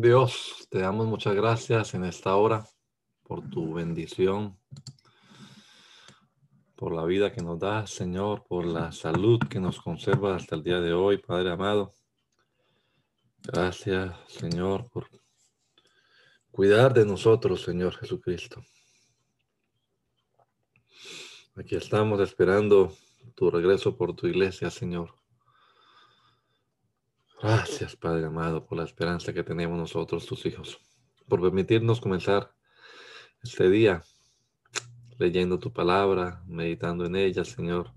Dios, te damos muchas gracias en esta hora por tu bendición, por la vida que nos das, Señor, por la salud que nos conserva hasta el día de hoy, Padre amado. Gracias, Señor, por cuidar de nosotros, Señor Jesucristo. Aquí estamos esperando tu regreso por tu iglesia, Señor. Gracias, Padre amado, por la esperanza que tenemos nosotros, tus hijos, por permitirnos comenzar este día leyendo tu palabra, meditando en ella, Señor.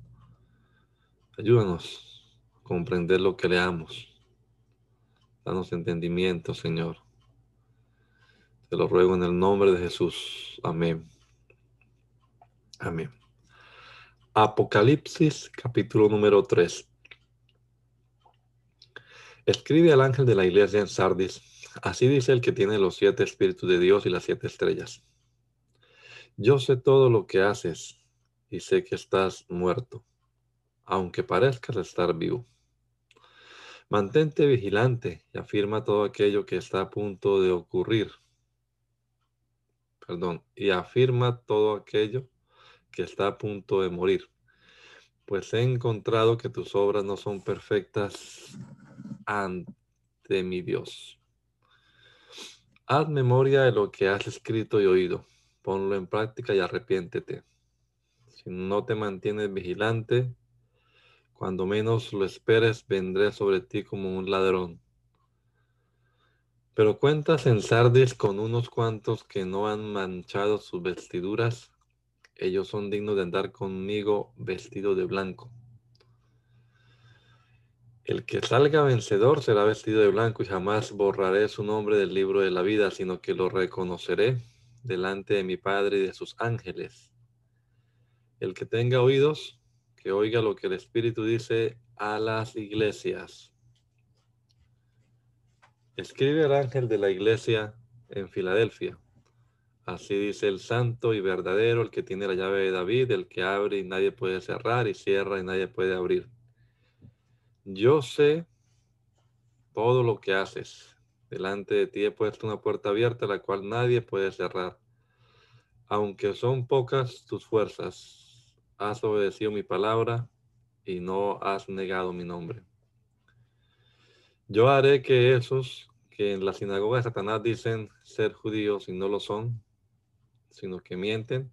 Ayúdanos a comprender lo que leamos. Danos entendimiento, Señor. Te lo ruego en el nombre de Jesús. Amén. Amén. Apocalipsis capítulo número 3. Escribe al ángel de la iglesia en Sardis, así dice el que tiene los siete espíritus de Dios y las siete estrellas. Yo sé todo lo que haces y sé que estás muerto, aunque parezcas estar vivo. Mantente vigilante y afirma todo aquello que está a punto de ocurrir. Perdón, y afirma todo aquello que está a punto de morir. Pues he encontrado que tus obras no son perfectas ante mi Dios. Haz memoria de lo que has escrito y oído. Ponlo en práctica y arrepiéntete. Si no te mantienes vigilante, cuando menos lo esperes, vendré sobre ti como un ladrón. Pero cuentas en Sardis con unos cuantos que no han manchado sus vestiduras. Ellos son dignos de andar conmigo vestido de blanco. El que salga vencedor será vestido de blanco y jamás borraré su nombre del libro de la vida, sino que lo reconoceré delante de mi Padre y de sus ángeles. El que tenga oídos, que oiga lo que el Espíritu dice a las iglesias. Escribe el ángel de la iglesia en Filadelfia. Así dice el santo y verdadero, el que tiene la llave de David, el que abre y nadie puede cerrar y cierra y nadie puede abrir yo sé todo lo que haces. Delante de ti he puesto una puerta abierta la cual nadie puede cerrar. Aunque son pocas tus fuerzas, has obedecido mi palabra y no has negado mi nombre. Yo haré que esos que en la sinagoga de Satanás dicen ser judíos y no lo son, sino que mienten,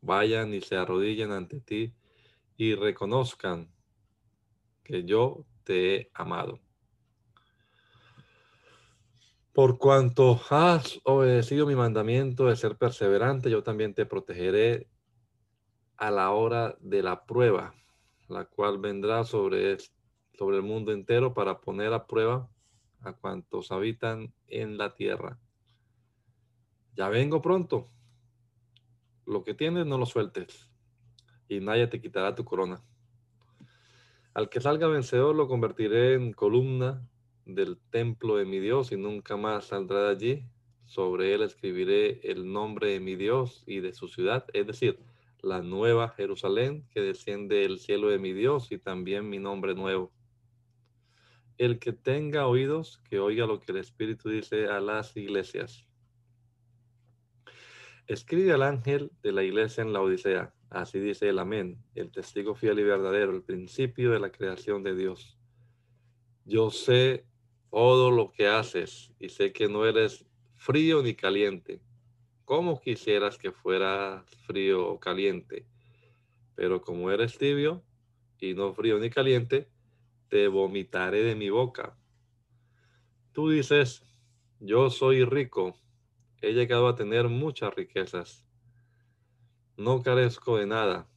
vayan y se arrodillen ante ti y reconozcan que yo te he amado. Por cuanto has obedecido mi mandamiento de ser perseverante, yo también te protegeré a la hora de la prueba, la cual vendrá sobre, sobre el mundo entero para poner a prueba a cuantos habitan en la tierra. Ya vengo pronto. Lo que tienes no lo sueltes y nadie te quitará tu corona. Al que salga vencedor lo convertiré en columna del templo de mi Dios y nunca más saldrá de allí. Sobre él escribiré el nombre de mi Dios y de su ciudad, es decir, la nueva Jerusalén que desciende del cielo de mi Dios y también mi nombre nuevo. El que tenga oídos, que oiga lo que el Espíritu dice a las iglesias. Escribe al ángel de la iglesia en la Odisea. Así dice el amén, el testigo fiel y verdadero, el principio de la creación de Dios. Yo sé todo lo que haces y sé que no eres frío ni caliente. ¿Cómo quisieras que fueras frío o caliente? Pero como eres tibio y no frío ni caliente, te vomitaré de mi boca. Tú dices, yo soy rico, he llegado a tener muchas riquezas no carezco de nada.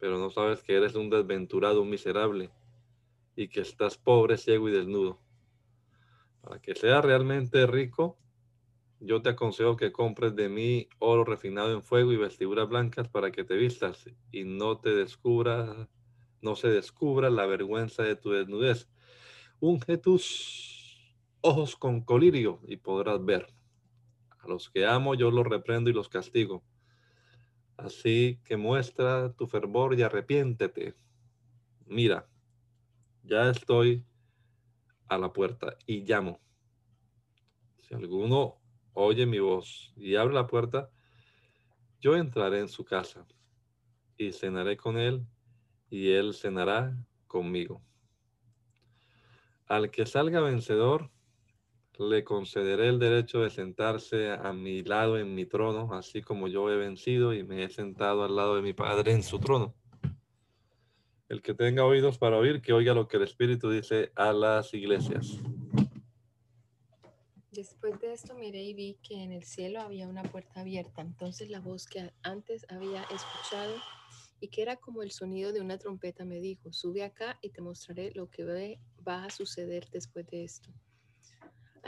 pero no sabes que eres un desventurado, un miserable, y que estás pobre, ciego y desnudo. Para que seas realmente rico, yo te aconsejo que compres de mí oro refinado en fuego y vestiduras blancas para que te vistas y no te descubra, no se descubra la vergüenza de tu desnudez. Unge tus ojos con colirio y podrás ver. A los que amo yo los reprendo y los castigo. Así que muestra tu fervor y arrepiéntete. Mira, ya estoy a la puerta y llamo. Si alguno oye mi voz y abre la puerta, yo entraré en su casa y cenaré con él y él cenará conmigo. Al que salga vencedor, le concederé el derecho de sentarse a mi lado en mi trono, así como yo he vencido y me he sentado al lado de mi Padre en su trono. El que tenga oídos para oír, que oiga lo que el Espíritu dice a las iglesias. Después de esto miré y vi que en el cielo había una puerta abierta. Entonces la voz que antes había escuchado y que era como el sonido de una trompeta me dijo, sube acá y te mostraré lo que va a suceder después de esto.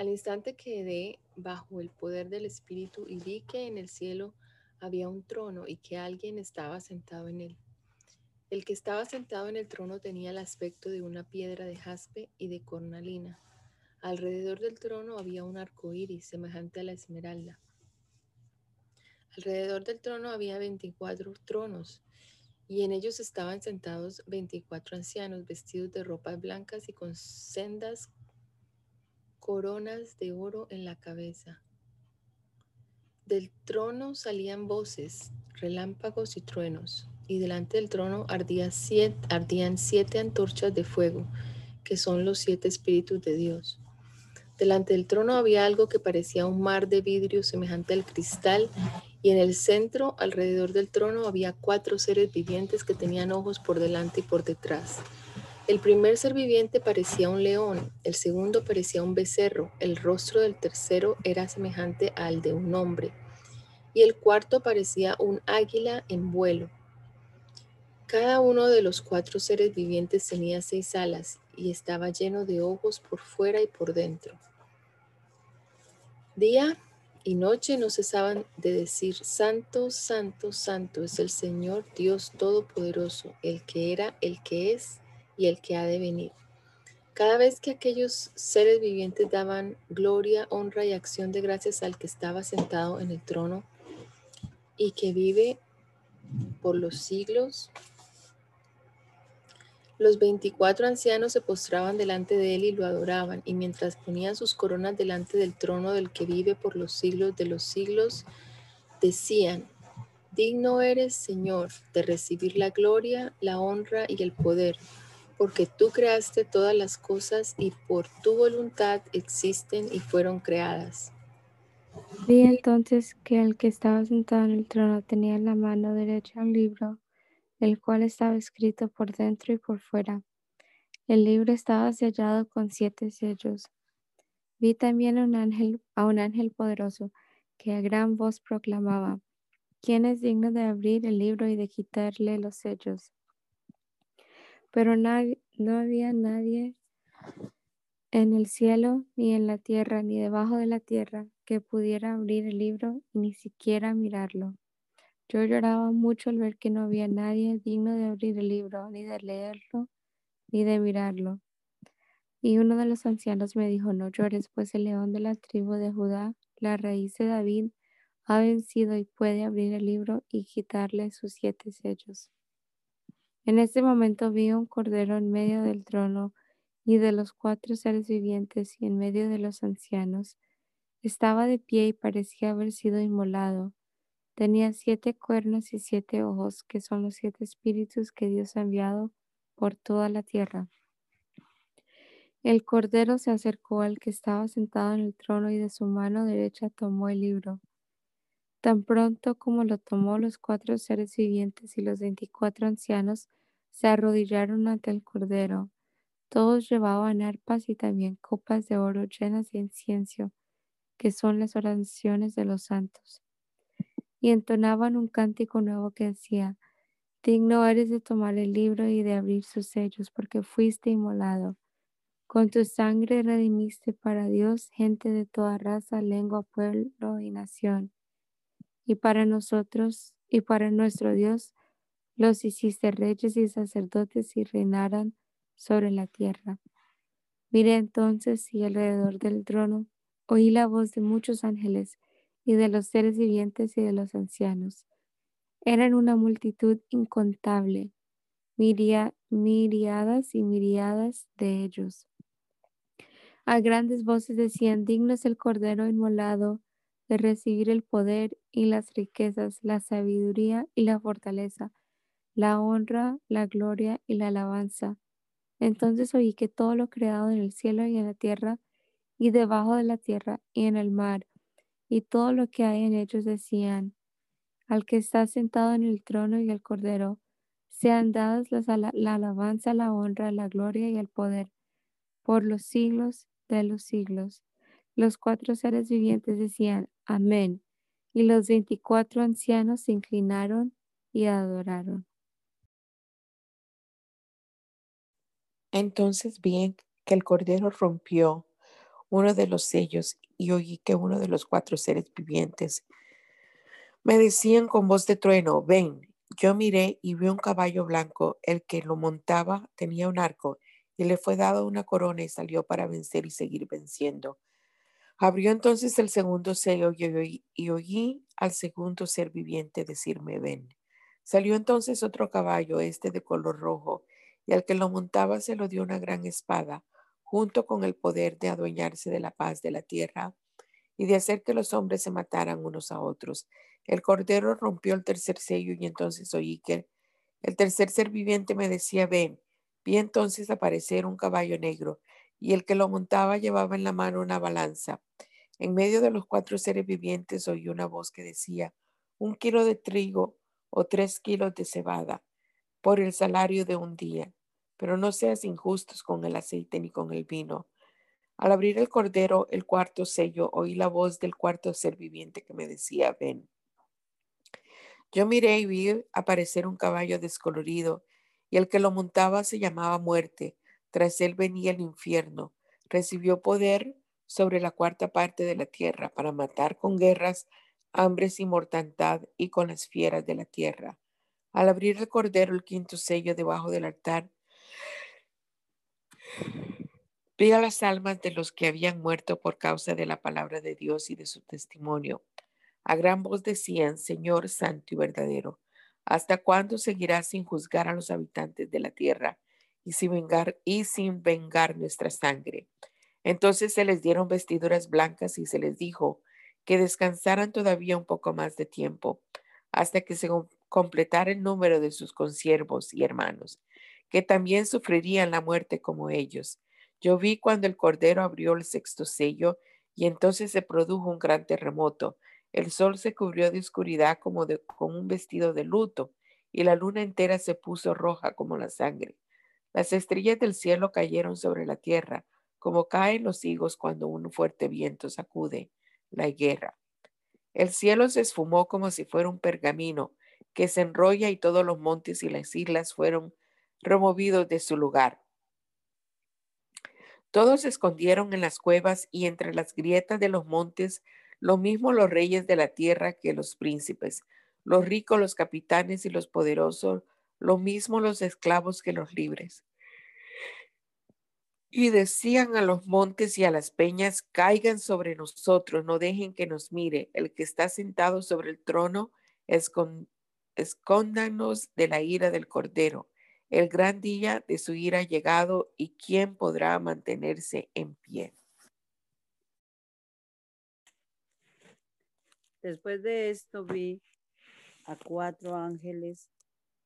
Al instante quedé bajo el poder del Espíritu y vi que en el cielo había un trono y que alguien estaba sentado en él. El que estaba sentado en el trono tenía el aspecto de una piedra de jaspe y de cornalina Alrededor del trono había un arco iris semejante a la esmeralda. Alrededor del trono había 24 tronos, y en ellos estaban sentados 24 ancianos vestidos de ropas blancas y con sendas coronas de oro en la cabeza. Del trono salían voces, relámpagos y truenos, y delante del trono ardían siete antorchas de fuego, que son los siete espíritus de Dios. Delante del trono había algo que parecía un mar de vidrio semejante al cristal y en el centro, alrededor del trono, había cuatro seres vivientes que tenían ojos por delante y por detrás. El primer ser viviente parecía un león, el segundo parecía un becerro, el rostro del tercero era semejante al de un hombre y el cuarto parecía un águila en vuelo. Cada uno de los cuatro seres vivientes tenía seis alas y estaba lleno de ojos por fuera y por dentro. Día y noche no cesaban de decir, Santo, Santo, Santo es el Señor Dios Todopoderoso, el que era, el que es y el que ha de venir. Cada vez que aquellos seres vivientes daban gloria, honra y acción de gracias al que estaba sentado en el trono y que vive por los siglos, los veinticuatro ancianos se postraban delante de él y lo adoraban, y mientras ponían sus coronas delante del trono del que vive por los siglos de los siglos, decían, Digno eres, Señor, de recibir la gloria, la honra y el poder, porque tú creaste todas las cosas y por tu voluntad existen y fueron creadas. Vi entonces que el que estaba sentado en el trono tenía en la mano derecha un libro el cual estaba escrito por dentro y por fuera. El libro estaba sellado con siete sellos. Vi también un ángel, a un ángel poderoso que a gran voz proclamaba, ¿quién es digno de abrir el libro y de quitarle los sellos? Pero no había nadie en el cielo, ni en la tierra, ni debajo de la tierra, que pudiera abrir el libro y ni siquiera mirarlo. Yo lloraba mucho al ver que no había nadie digno de abrir el libro, ni de leerlo, ni de mirarlo. Y uno de los ancianos me dijo, no llores, pues el león de la tribu de Judá, la raíz de David, ha vencido y puede abrir el libro y quitarle sus siete sellos. En este momento vi un cordero en medio del trono y de los cuatro seres vivientes y en medio de los ancianos. Estaba de pie y parecía haber sido inmolado Tenía siete cuernos y siete ojos, que son los siete espíritus que Dios ha enviado por toda la tierra. El cordero se acercó al que estaba sentado en el trono y de su mano derecha tomó el libro. Tan pronto como lo tomó, los cuatro seres vivientes y los veinticuatro ancianos se arrodillaron ante el cordero. Todos llevaban arpas y también copas de oro llenas de incienso, que son las oraciones de los santos y entonaban un cántico nuevo que decía, Digno eres de tomar el libro y de abrir sus sellos, porque fuiste inmolado. Con tu sangre redimiste para Dios gente de toda raza, lengua, pueblo y nación. Y para nosotros y para nuestro Dios los hiciste reyes y sacerdotes y reinaran sobre la tierra. Miré entonces y alrededor del trono oí la voz de muchos ángeles y de los seres vivientes y de los ancianos eran una multitud incontable, miriadas y miriadas de ellos. A grandes voces decían, digno es el Cordero inmolado de recibir el poder y las riquezas, la sabiduría y la fortaleza, la honra, la gloria y la alabanza. Entonces oí que todo lo creado en el cielo y en la tierra y debajo de la tierra y en el mar y todo lo que hay en ellos decían, al que está sentado en el trono y el cordero, sean dadas las, la, alabanza, la honra, la gloria y el poder por los siglos de los siglos. Los cuatro seres vivientes decían, amén. Y los veinticuatro ancianos se inclinaron y adoraron. Entonces vi que el cordero rompió uno de los sellos y oí que uno de los cuatro seres vivientes me decían con voz de trueno, ven. Yo miré y vi un caballo blanco. El que lo montaba tenía un arco y le fue dado una corona y salió para vencer y seguir venciendo. Abrió entonces el segundo sello y oí, y oí al segundo ser viviente decirme, ven. Salió entonces otro caballo, este de color rojo, y al que lo montaba se lo dio una gran espada, junto con el poder de adueñarse de la paz de la tierra y de hacer que los hombres se mataran unos a otros. El cordero rompió el tercer sello y entonces oí que el tercer ser viviente me decía, ven. Vi entonces aparecer un caballo negro y el que lo montaba llevaba en la mano una balanza. En medio de los cuatro seres vivientes oí una voz que decía, un kilo de trigo o tres kilos de cebada por el salario de un día, pero no seas injustos con el aceite ni con el vino. Al abrir el cordero, el cuarto sello, oí la voz del cuarto ser viviente que me decía, ven. Yo miré y vi aparecer un caballo descolorido, y el que lo montaba se llamaba muerte. Tras él venía el infierno. Recibió poder sobre la cuarta parte de la tierra para matar con guerras, hambres y mortandad y con las fieras de la tierra. Al abrir el cordero el quinto sello debajo del altar, vi a las almas de los que habían muerto por causa de la palabra de Dios y de su testimonio a gran voz decían, Señor santo y verdadero, ¿hasta cuándo seguirás sin juzgar a los habitantes de la tierra y sin vengar, y sin vengar nuestra sangre? Entonces se les dieron vestiduras blancas y se les dijo que descansaran todavía un poco más de tiempo, hasta que se completara el número de sus consiervos y hermanos, que también sufrirían la muerte como ellos. Yo vi cuando el Cordero abrió el sexto sello y entonces se produjo un gran terremoto el sol se cubrió de oscuridad como con un vestido de luto, y la luna entera se puso roja como la sangre. Las estrellas del cielo cayeron sobre la tierra, como caen los higos cuando un fuerte viento sacude la higuera. El cielo se esfumó como si fuera un pergamino que se enrolla y todos los montes y las islas fueron removidos de su lugar. Todos se escondieron en las cuevas y entre las grietas de los montes lo mismo los reyes de la tierra que los príncipes, los ricos, los capitanes y los poderosos, lo mismo los esclavos que los libres. Y decían a los montes y a las peñas, caigan sobre nosotros, no dejen que nos mire. El que está sentado sobre el trono, escóndanos de la ira del Cordero. El gran día de su ira ha llegado y quién podrá mantenerse en pie. Después de esto vi a cuatro ángeles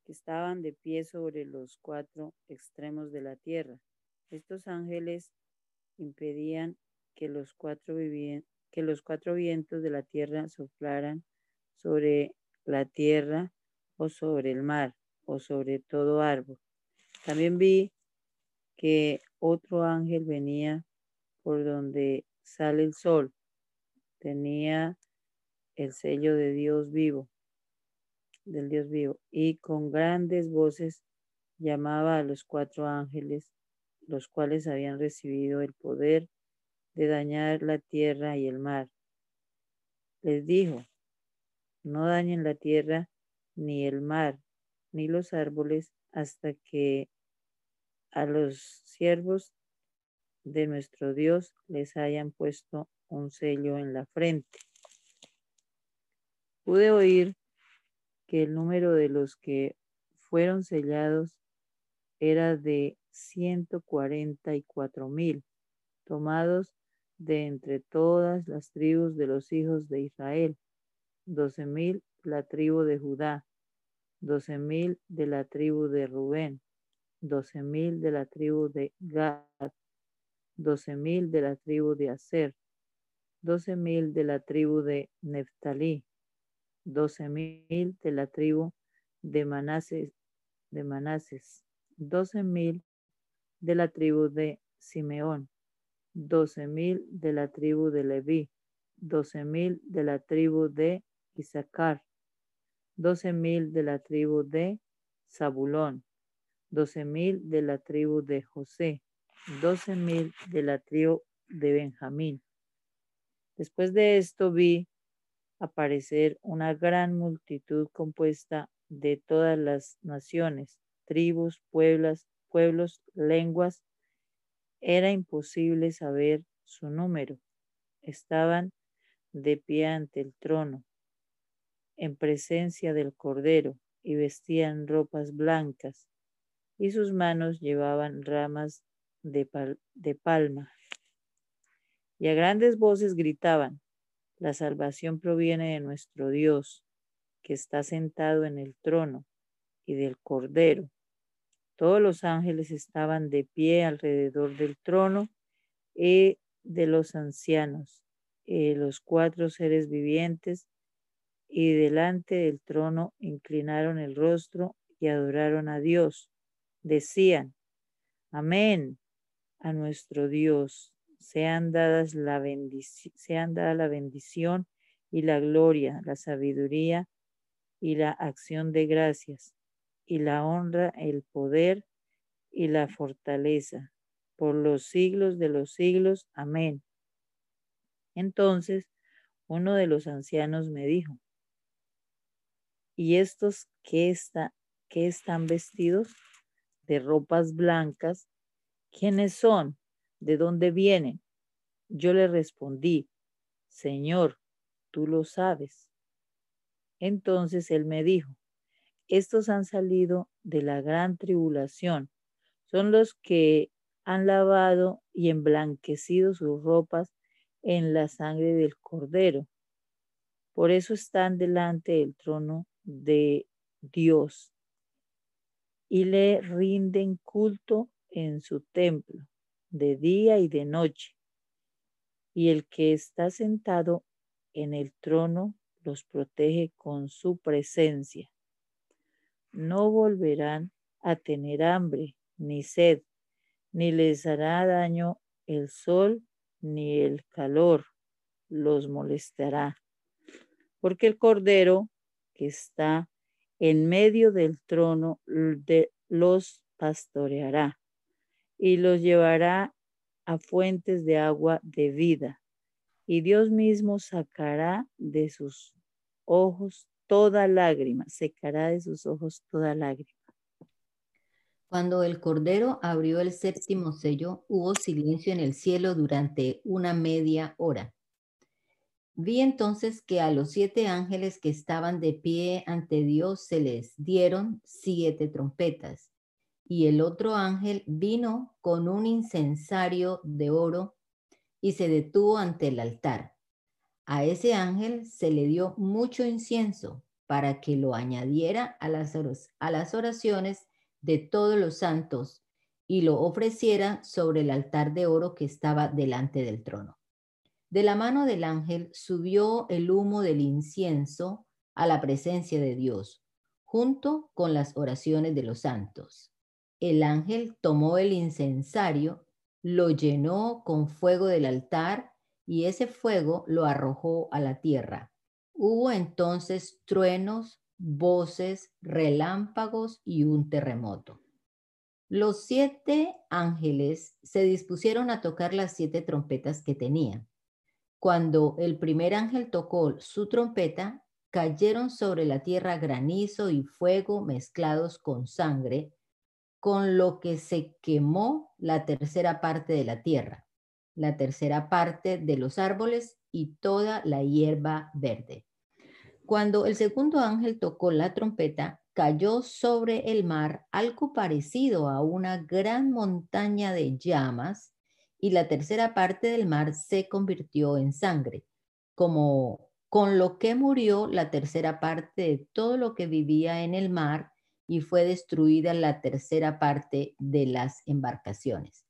que estaban de pie sobre los cuatro extremos de la tierra. Estos ángeles impedían que los cuatro, que los cuatro vientos de la tierra soplaran sobre la tierra o sobre el mar o sobre todo árbol. También vi que otro ángel venía por donde sale el sol. Tenía el sello de Dios vivo. del Dios vivo, y con grandes voces llamaba a los cuatro ángeles, los cuales habían recibido el poder de dañar la tierra y el mar. Les dijo, no dañen la tierra ni el mar, ni los árboles, hasta que a los siervos de nuestro Dios les hayan puesto un sello en la frente. Pude oír que el número de los que fueron sellados era de 144 mil, tomados de entre todas las tribus de los hijos de Israel, doce mil la tribu de Judá, doce mil de la tribu de Rubén, doce mil de la tribu de Gad, doce mil de la tribu de Aser, doce mil de la tribu de Neftalí, doce mil de la tribu de Manases, de Manases, doce mil de la tribu de Simeón, doce mil de la tribu de Leví, doce mil de la tribu de Isaacar, doce mil de la tribu de Zabulón, doce mil de la tribu de José, doce mil de la tribu de Benjamín. Después de esto vi aparecer una gran multitud compuesta de todas las naciones, tribus, pueblos, pueblos, lenguas era imposible saber su número. Estaban de pie ante el trono, en presencia del Cordero, y vestían ropas blancas, y sus manos llevaban ramas de, de palma. Y a grandes voces gritaban, la salvación proviene de nuestro Dios, que está sentado en el trono, y del Cordero. Todos los ángeles estaban de pie alrededor del trono y de los ancianos, y los cuatro seres vivientes, y delante del trono inclinaron el rostro y adoraron a Dios. Decían, Amén a nuestro Dios. Sean dadas la sean dada la bendición y la gloria, la sabiduría y la acción de gracias y la honra, el poder y la fortaleza por los siglos de los siglos. Amén. Entonces uno de los ancianos me dijo, ¿y estos qué, está, qué están vestidos? De ropas blancas. ¿Quiénes son? ¿De dónde vienen? Yo le respondí, Señor, tú lo sabes. Entonces él me dijo, estos han salido de la gran tribulación. Son los que han lavado y emblanquecido sus ropas en la sangre del cordero. Por eso están delante del trono de Dios y le rinden culto en su templo de día y de noche. Y el que está sentado en el trono los protege con su presencia no volverán a tener hambre ni sed, ni les hará daño el sol ni el calor los molestará. Porque el Cordero que está en medio del trono de, los pastoreará y los llevará a fuentes de agua de vida. Y Dios mismo sacará de sus ojos toda lágrima, secará de sus ojos toda lágrima. Cuando el Cordero abrió el séptimo sello, hubo silencio en el cielo durante una media hora. Vi entonces que a los siete ángeles que estaban de pie ante Dios se les dieron siete trompetas, y el otro ángel vino con un incensario de oro y se detuvo ante el altar. A ese ángel se le dio mucho incienso para que lo añadiera a las, a las oraciones de todos los santos y lo ofreciera sobre el altar de oro que estaba delante del trono. De la mano del ángel subió el humo del incienso a la presencia de Dios, junto con las oraciones de los santos. El ángel tomó el incensario, lo llenó con fuego del altar y ese fuego lo arrojó a la tierra. Hubo entonces truenos, voces, relámpagos y un terremoto. Los siete ángeles se dispusieron a tocar las siete trompetas que tenían. Cuando el primer ángel tocó su trompeta, cayeron sobre la tierra granizo y fuego mezclados con sangre, con lo que se quemó la tercera parte de la tierra, la tercera parte de los árboles y toda la hierba verde. Cuando el segundo ángel tocó la trompeta, cayó sobre el mar algo parecido a una gran montaña de llamas y la tercera parte del mar se convirtió en sangre, como con lo que murió la tercera parte de todo lo que vivía en el mar y fue destruida la tercera parte de las embarcaciones.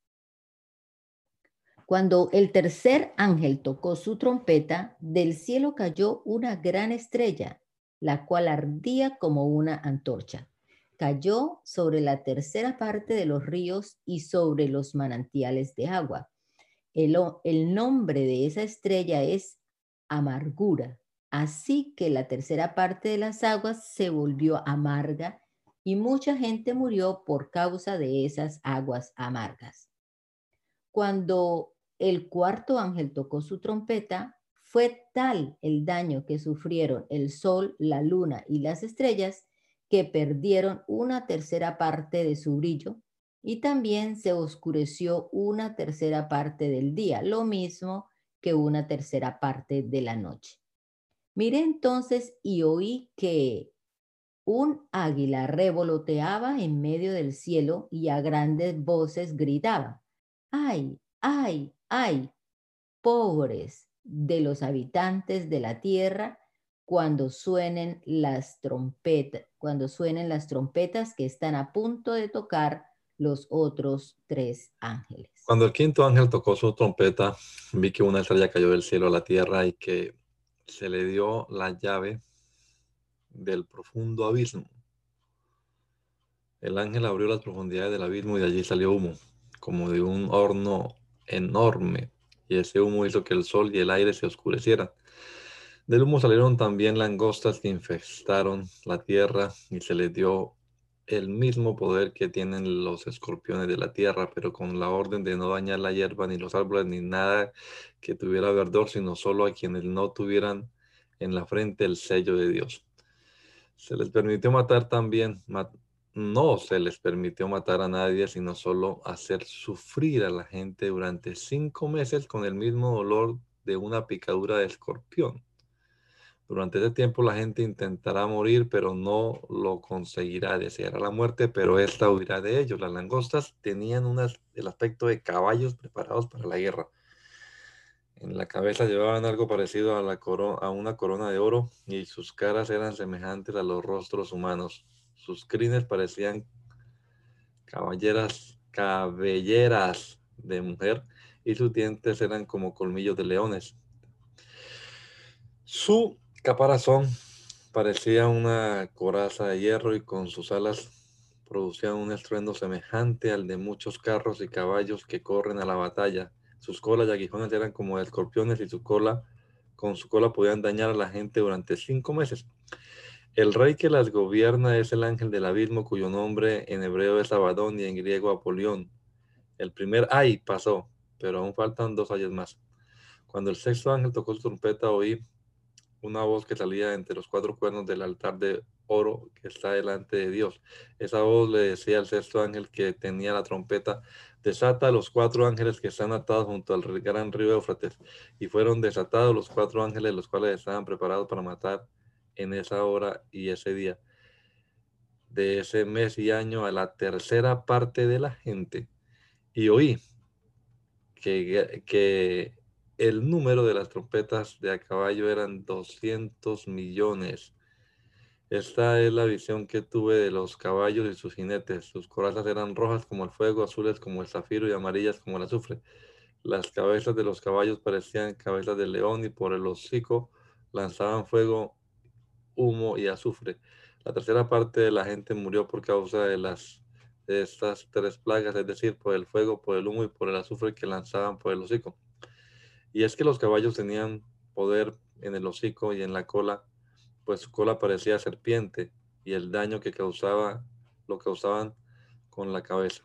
Cuando el tercer ángel tocó su trompeta, del cielo cayó una gran estrella, la cual ardía como una antorcha. Cayó sobre la tercera parte de los ríos y sobre los manantiales de agua. El, nombre de esa estrella es amargura. Así que la tercera parte de las aguas se volvió amarga y mucha gente murió por causa de esas aguas amargas. Cuando el cuarto ángel tocó su trompeta, fue tal el daño que sufrieron el sol, la luna y las estrellas que perdieron una tercera parte de su brillo y también se oscureció una tercera parte del día, lo mismo que una tercera parte de la noche. Miré entonces y oí que un águila revoloteaba en medio del cielo y a grandes voces gritaba, ¡ay, ay, ay! Pobres de los habitantes de la tierra cuando suenen las trompetas, cuando suenen las trompetas que están a punto de tocar los otros tres ángeles. Cuando el quinto ángel tocó su trompeta, vi que una estrella cayó del cielo a la tierra y que se le dio la llave del profundo abismo. El ángel abrió las profundidades del abismo y de allí salió humo, como de un horno enorme, y ese humo hizo que el sol y el aire se oscurecieran. Del humo salieron también langostas que infestaron la tierra y se les dio el mismo poder que tienen los escorpiones de la tierra, pero con la orden de no dañar la hierba, ni los árboles, ni nada que tuviera verdor, sino solo a quienes no tuvieran en la frente el sello de Dios. Se les permitió matar también, no se les permitió matar a nadie, sino solo hacer sufrir a la gente durante cinco meses con el mismo dolor de una picadura de escorpión. Durante ese tiempo la gente intentará morir, pero no lo conseguirá. Deseará la muerte, pero esta huirá de ellos. Las langostas tenían el aspecto de caballos preparados para la guerra. En la cabeza llevaban algo parecido a, la a una corona de oro y sus caras eran semejantes a los rostros humanos. Sus crines parecían caballeras, cabelleras de mujer y sus dientes eran como colmillos de leones. Su caparazón parecía una coraza de hierro y con sus alas producían un estruendo semejante al de muchos carros y caballos que corren a la batalla. Sus colas y aguijones eran como escorpiones y su cola, con su cola podían dañar a la gente durante cinco meses. El rey que las gobierna es el ángel del abismo, cuyo nombre en hebreo es Abadón y en griego Apolión. El primer ay pasó, pero aún faltan dos ayes más. Cuando el sexto ángel tocó su trompeta, oí una voz que salía entre los cuatro cuernos del altar de oro que está delante de Dios. Esa voz le decía al sexto ángel que tenía la trompeta, desata a los cuatro ángeles que están atados junto al gran río Éufrates. Y fueron desatados los cuatro ángeles, los cuales estaban preparados para matar en esa hora y ese día de ese mes y año a la tercera parte de la gente. Y oí que, que el número de las trompetas de a caballo eran 200 millones. Esta es la visión que tuve de los caballos y sus jinetes. Sus corazas eran rojas como el fuego, azules como el zafiro y amarillas como el azufre. Las cabezas de los caballos parecían cabezas de león y por el hocico lanzaban fuego, humo y azufre. La tercera parte de la gente murió por causa de las de estas tres plagas, es decir, por el fuego, por el humo y por el azufre que lanzaban por el hocico. Y es que los caballos tenían poder en el hocico y en la cola pues su cola parecía serpiente y el daño que causaba lo causaban con la cabeza.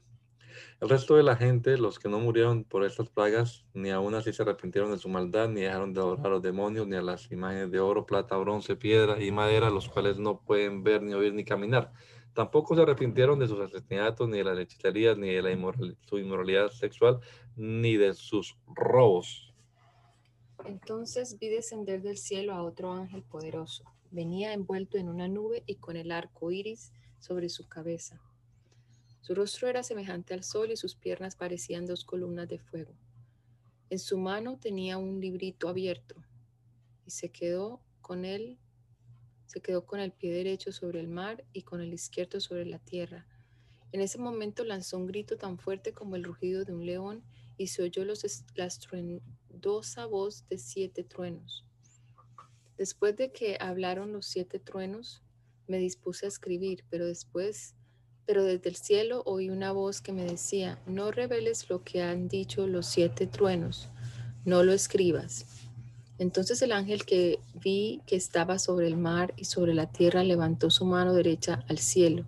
El resto de la gente, los que no murieron por estas plagas, ni aún así se arrepintieron de su maldad, ni dejaron de adorar a los demonios, ni a las imágenes de oro, plata, bronce, piedra y madera, los cuales no pueden ver, ni oír, ni caminar. Tampoco se arrepintieron de sus asesinatos, ni de las hechicerías, ni de la su inmoralidad sexual, ni de sus robos. Entonces vi descender del cielo a otro ángel poderoso. Venía envuelto en una nube y con el arco iris sobre su cabeza. Su rostro era semejante al sol y sus piernas parecían dos columnas de fuego. En su mano tenía un librito abierto y se quedó con él, se quedó con el pie derecho sobre el mar y con el izquierdo sobre la tierra. En ese momento lanzó un grito tan fuerte como el rugido de un león y se oyó los, la estruendosa voz de siete truenos. Después de que hablaron los siete truenos, me dispuse a escribir, pero después pero desde el cielo oí una voz que me decía, no reveles lo que han dicho los siete truenos, no lo escribas. Entonces el ángel que vi que estaba sobre el mar y sobre la tierra levantó su mano derecha al cielo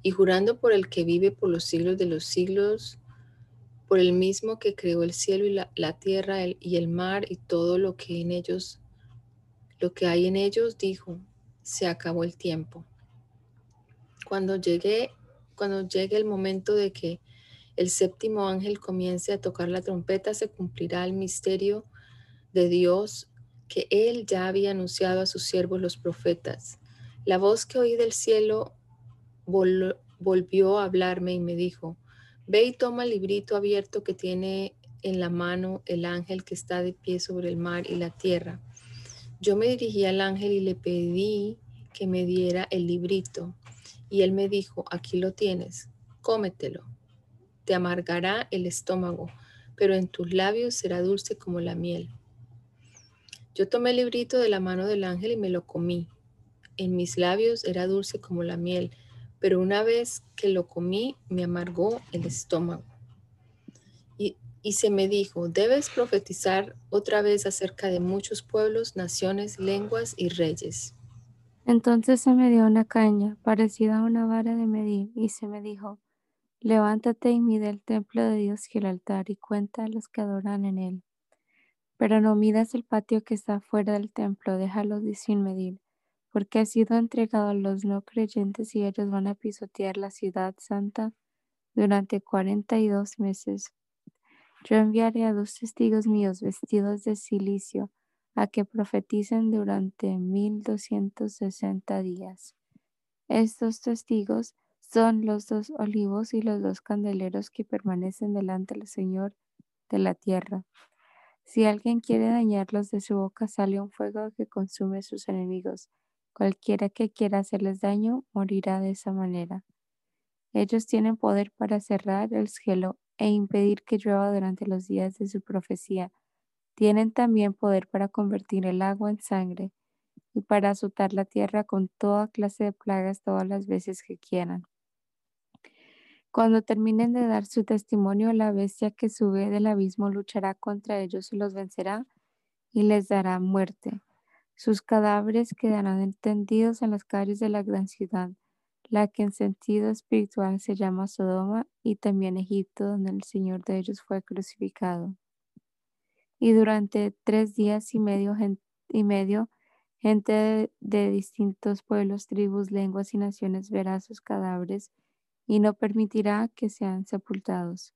y jurando por el que vive por los siglos de los siglos, por el mismo que creó el cielo y la, tierra y el mar y todo lo que en ellos, lo que hay en ellos, dijo, se acabó el tiempo. Cuando llegué, cuando llegue el momento de que el séptimo ángel comience a tocar la trompeta, se cumplirá el misterio de Dios que él ya había anunciado a sus siervos los profetas. La voz que oí del cielo volvió a hablarme y me dijo, ve y toma el librito abierto que tiene en la mano el ángel que está de pie sobre el mar y la tierra. Yo me dirigí al ángel y le pedí que me diera el librito. Y él me dijo, aquí lo tienes, cómetelo. Te amargará el estómago, pero en tus labios será dulce como la miel. Yo tomé el librito de la mano del ángel y me lo comí. En mis labios era dulce como la miel, pero una vez que lo comí me amargó el estómago. Y, se me dijo, debes profetizar otra vez acerca de muchos pueblos, naciones, lenguas y reyes. Entonces se me dio una caña, parecida a una vara de medir, y se me dijo, levántate y mide el templo de Dios y el altar, y cuenta a los que adoran en él. Pero no midas el patio que está fuera del templo, déjalo sin medir, porque ha sido entregado a los no creyentes y ellos van a pisotear la ciudad santa durante cuarenta y dos meses. Yo enviaré a dos testigos míos vestidos de silicio, a que profeticen durante 1260 días. Estos testigos son los dos olivos y los dos candeleros que permanecen delante del Señor de la tierra. Si alguien quiere dañarlos de su boca, sale un fuego que consume sus enemigos. Cualquiera que quiera hacerles daño morirá de esa manera. Ellos tienen poder para cerrar el cielo e impedir que llueva durante los días de su profecía tienen también poder para convertir el agua en sangre y para azotar la tierra con toda clase de plagas todas las veces que quieran. Cuando terminen de dar su testimonio, la bestia que sube del abismo luchará contra ellos y los vencerá y les dará muerte. Sus cadáveres quedarán tendidos en las calles de la gran ciudad, la que en sentido espiritual se llama Sodoma y también Egipto, donde el Señor de ellos fue crucificado y durante tres días y medio, y medio gente de, distintos pueblos, tribus, lenguas y naciones verá sus cadáveres y no permitirá que sean sepultados.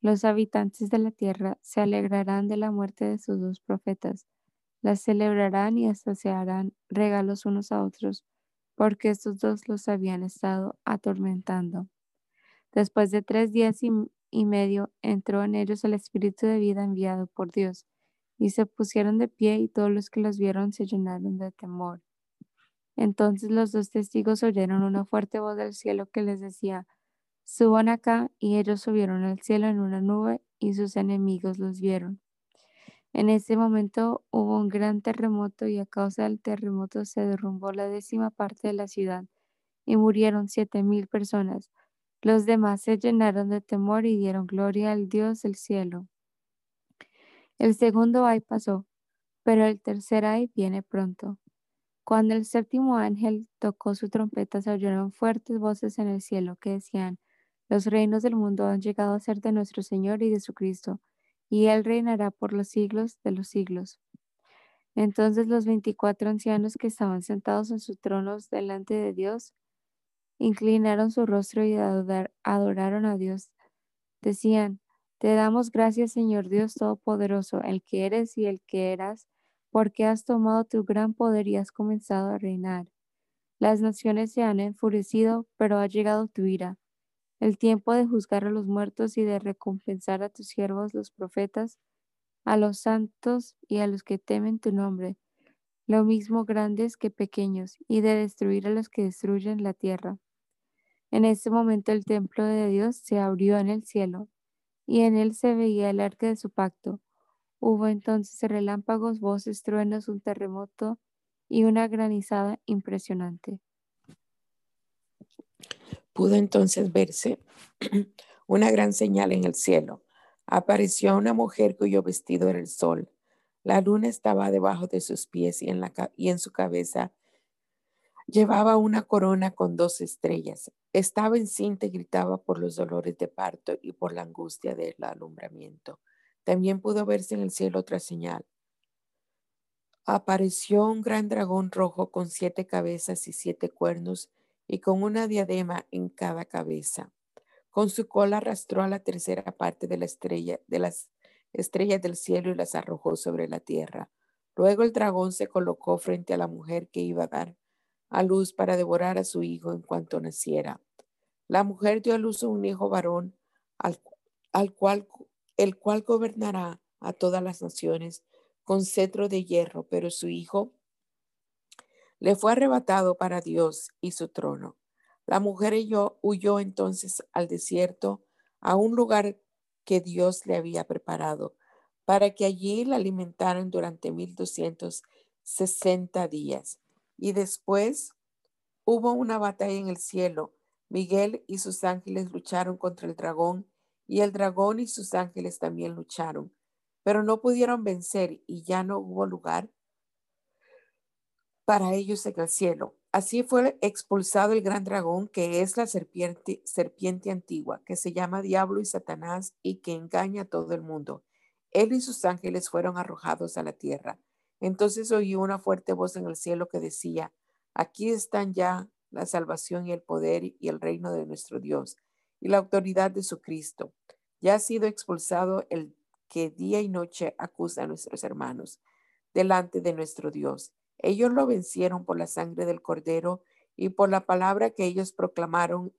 Los habitantes de la tierra se alegrarán de la muerte de sus dos profetas, las celebrarán y hasta se harán regalos unos a otros, porque estos dos los habían estado atormentando. Después de tres días y, y medio entró en ellos el espíritu de vida enviado por Dios, y se pusieron de pie y todos los que los vieron se llenaron de temor. Entonces los dos testigos oyeron una fuerte voz del cielo que les decía, suban acá, y ellos subieron al cielo en una nube y sus enemigos los vieron. En ese momento hubo un gran terremoto y a causa del terremoto se derrumbó la décima parte de la ciudad y murieron siete mil personas los demás se llenaron de temor y dieron gloria al Dios del cielo. El segundo ay pasó, pero el tercer ay viene pronto. Cuando el séptimo ángel tocó su trompeta, se oyeron fuertes voces en el cielo que decían, los reinos del mundo han llegado a ser de nuestro Señor y de su Cristo, y Él reinará por los siglos de los siglos. Entonces los veinticuatro ancianos que estaban sentados en sus tronos delante de Dios, inclinaron su rostro y adoraron a Dios. Decían, Te damos gracias, Señor Dios Todopoderoso, el que eres y el que eras, porque has tomado tu gran poder y has comenzado a reinar. Las naciones se han enfurecido, pero ha llegado tu ira. El tiempo de juzgar a los muertos y de recompensar a tus siervos los profetas, a los santos y a los que temen tu nombre, lo mismo grandes que pequeños, y de destruir a los que destruyen la tierra. En ese momento el templo de Dios se abrió en el cielo, y en él se veía el arca de su pacto. Hubo entonces relámpagos, voces, truenos, un terremoto y una granizada impresionante. Pudo entonces verse una gran señal en el cielo apareció una mujer cuyo vestido era el sol. La luna estaba debajo de sus pies y en, la, y en su cabeza llevaba una corona con dos estrellas. Estaba encinta y gritaba por los dolores de parto y por la angustia del alumbramiento. También pudo verse en el cielo otra señal. Apareció un gran dragón rojo con siete cabezas y siete cuernos y con una diadema en cada cabeza. Con su cola arrastró a la tercera parte de la estrella, de las estrellas del cielo y las arrojó sobre la tierra. Luego el dragón se colocó frente a la mujer que iba a dar a luz para devorar a su hijo en cuanto naciera. La mujer dio a luz un hijo varón, al, al cual, el cual gobernará a todas las naciones con cetro de hierro, pero su hijo le fue arrebatado para Dios y su trono. La mujer huyó, entonces al desierto, a un lugar que Dios le había preparado, para que allí la alimentaran durante 1260 días. Y después hubo una batalla en el cielo. Miguel y sus ángeles lucharon contra el dragón, y el dragón y sus ángeles también lucharon, pero no pudieron vencer y ya no hubo lugar para ellos en el cielo. Así fue expulsado el gran dragón, que es la serpiente, serpiente antigua, que se llama Diablo y Satanás y que engaña a todo el mundo. Él y sus ángeles fueron arrojados a la tierra. Entonces oí una fuerte voz en el cielo que decía, aquí están ya la salvación y el poder y el reino de nuestro Dios y la autoridad de su Cristo. Ya ha sido expulsado el que día y noche acusa a nuestros hermanos delante de nuestro Dios. Ellos lo vencieron por la sangre del cordero y por la palabra que ellos proclamaron.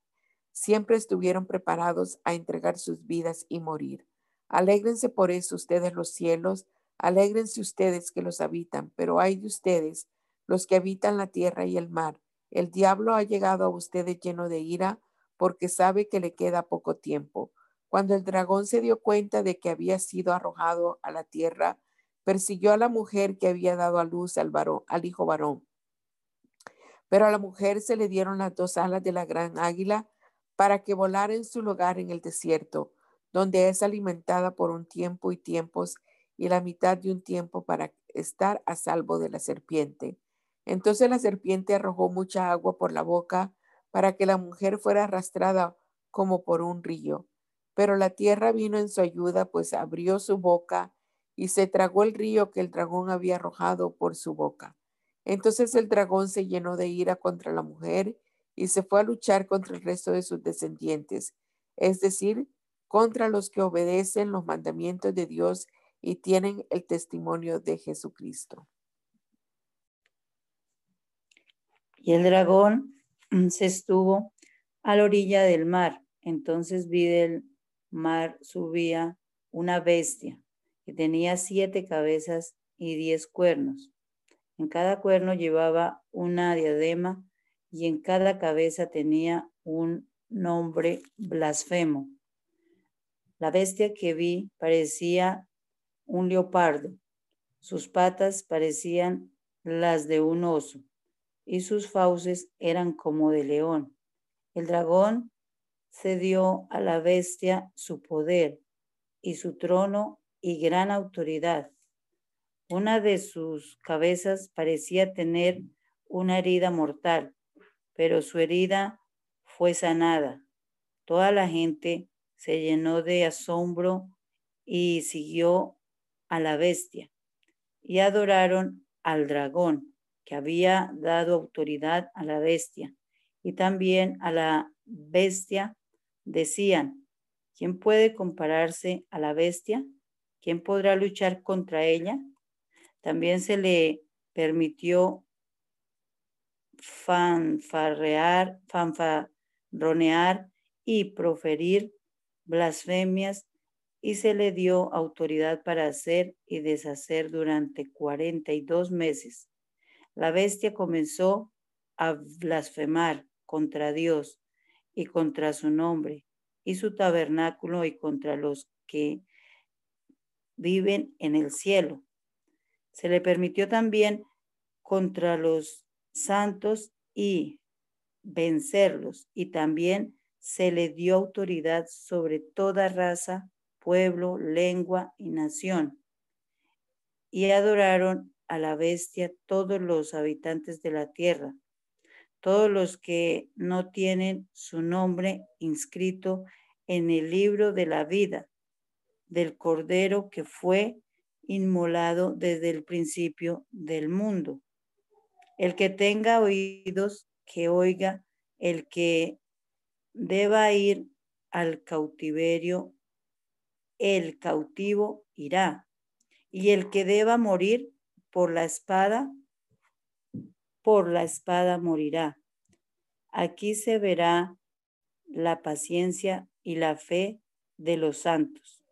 Siempre estuvieron preparados a entregar sus vidas y morir. Alégrense por eso ustedes los cielos, alégrense ustedes que los habitan, pero hay de ustedes los que habitan la tierra y el mar. El diablo ha llegado a ustedes lleno de ira porque sabe que le queda poco tiempo. Cuando el dragón se dio cuenta de que había sido arrojado a la tierra, persiguió a la mujer que había dado a luz al, varón, al hijo varón. Pero a la mujer se le dieron las dos alas de la gran águila para que volara en su lugar en el desierto, donde es alimentada por un tiempo y tiempos y la mitad de un tiempo para estar a salvo de la serpiente. Entonces la serpiente arrojó mucha agua por la boca para que la mujer fuera arrastrada como por un río. Pero la tierra vino en su ayuda, pues abrió su boca y se tragó el río que el dragón había arrojado por su boca. Entonces el dragón se llenó de ira contra la mujer y se fue a luchar contra el resto de sus descendientes, es decir, contra los que obedecen los mandamientos de Dios y tienen el testimonio de Jesucristo. Y el dragón se estuvo a la orilla del mar. Entonces vi del mar subía una bestia que tenía siete cabezas y diez cuernos. En cada cuerno llevaba una diadema y en cada cabeza tenía un nombre blasfemo. La bestia que vi parecía un leopardo, sus patas parecían las de un oso y sus fauces eran como de león. El dragón cedió a la bestia su poder y su trono y gran autoridad. Una de sus cabezas parecía tener una herida mortal, pero su herida fue sanada. Toda la gente se llenó de asombro y siguió a la bestia y adoraron al dragón que había dado autoridad a la bestia y también a la bestia decían, ¿quién puede compararse a la bestia? ¿Quién podrá luchar contra ella? También se le permitió fanfarrear, fanfarronear y proferir blasfemias y se le dio autoridad para hacer y deshacer durante 42 meses. La bestia comenzó a blasfemar contra Dios y contra su nombre y su tabernáculo y contra los que viven en el cielo. Se le permitió también contra los santos y vencerlos y también se le dio autoridad sobre toda raza, pueblo, lengua y nación. Y adoraron a la bestia todos los habitantes de la tierra, todos los que no tienen su nombre inscrito en el libro de la vida del Cordero que fue inmolado desde el principio del mundo. El que tenga oídos, que oiga, el que deba ir al cautiverio, el cautivo irá. Y el que deba morir por la espada, por la espada morirá. Aquí se verá la paciencia y la fe de los santos.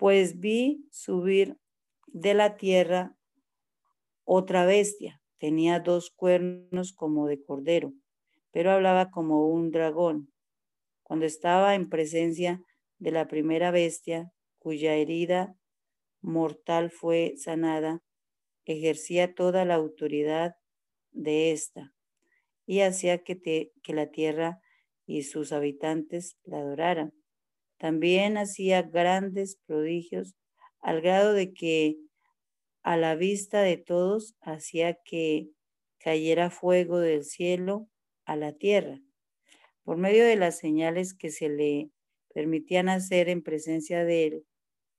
Pues vi subir de la tierra otra bestia. Tenía dos cuernos como de cordero pero hablaba como un dragón. Cuando estaba en presencia de la primera bestia, cuya herida mortal fue sanada, ejercía toda la autoridad de ésta y hacía que, que la tierra y sus habitantes la adoraran. También hacía grandes prodigios al grado de que a la vista de todos hacía que cayera fuego del cielo a la tierra. Por medio de las señales que se le permitían hacer en presencia de él,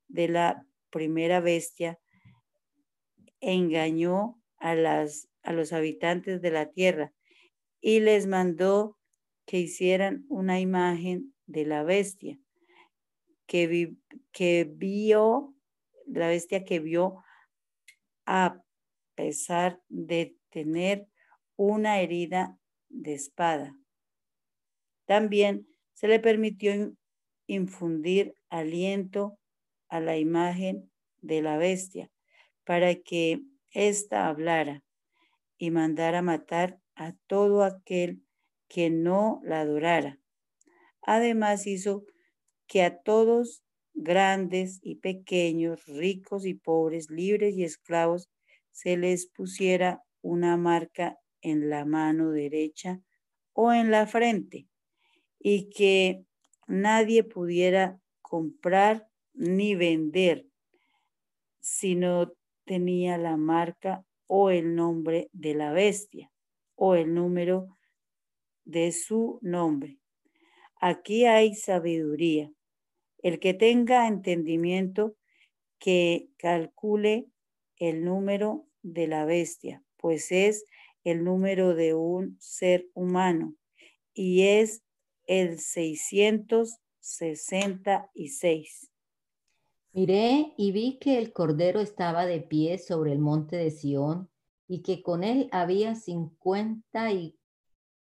de la primera bestia, engañó a, a los habitantes de la tierra y les mandó que hicieran una imagen de la bestia que, vio, la bestia que vio a pesar de tener una herida de espada. También se le permitió infundir aliento a la imagen de la bestia para que ésta hablara y mandara matar a todo aquel que no la adorara. Además hizo que a todos, grandes y pequeños, ricos y pobres, libres y esclavos, se les pusiera una marca en la mano derecha o en la frente y que nadie pudiera comprar ni vender si no tenía la marca o el nombre de la bestia o el número de su nombre. Aquí hay sabiduría. El que tenga entendimiento, que calcule el número de la bestia, pues es el número de un ser humano y es el 666. Miré y vi que el Cordero estaba de pie sobre el monte de Sión y que con él había 50 y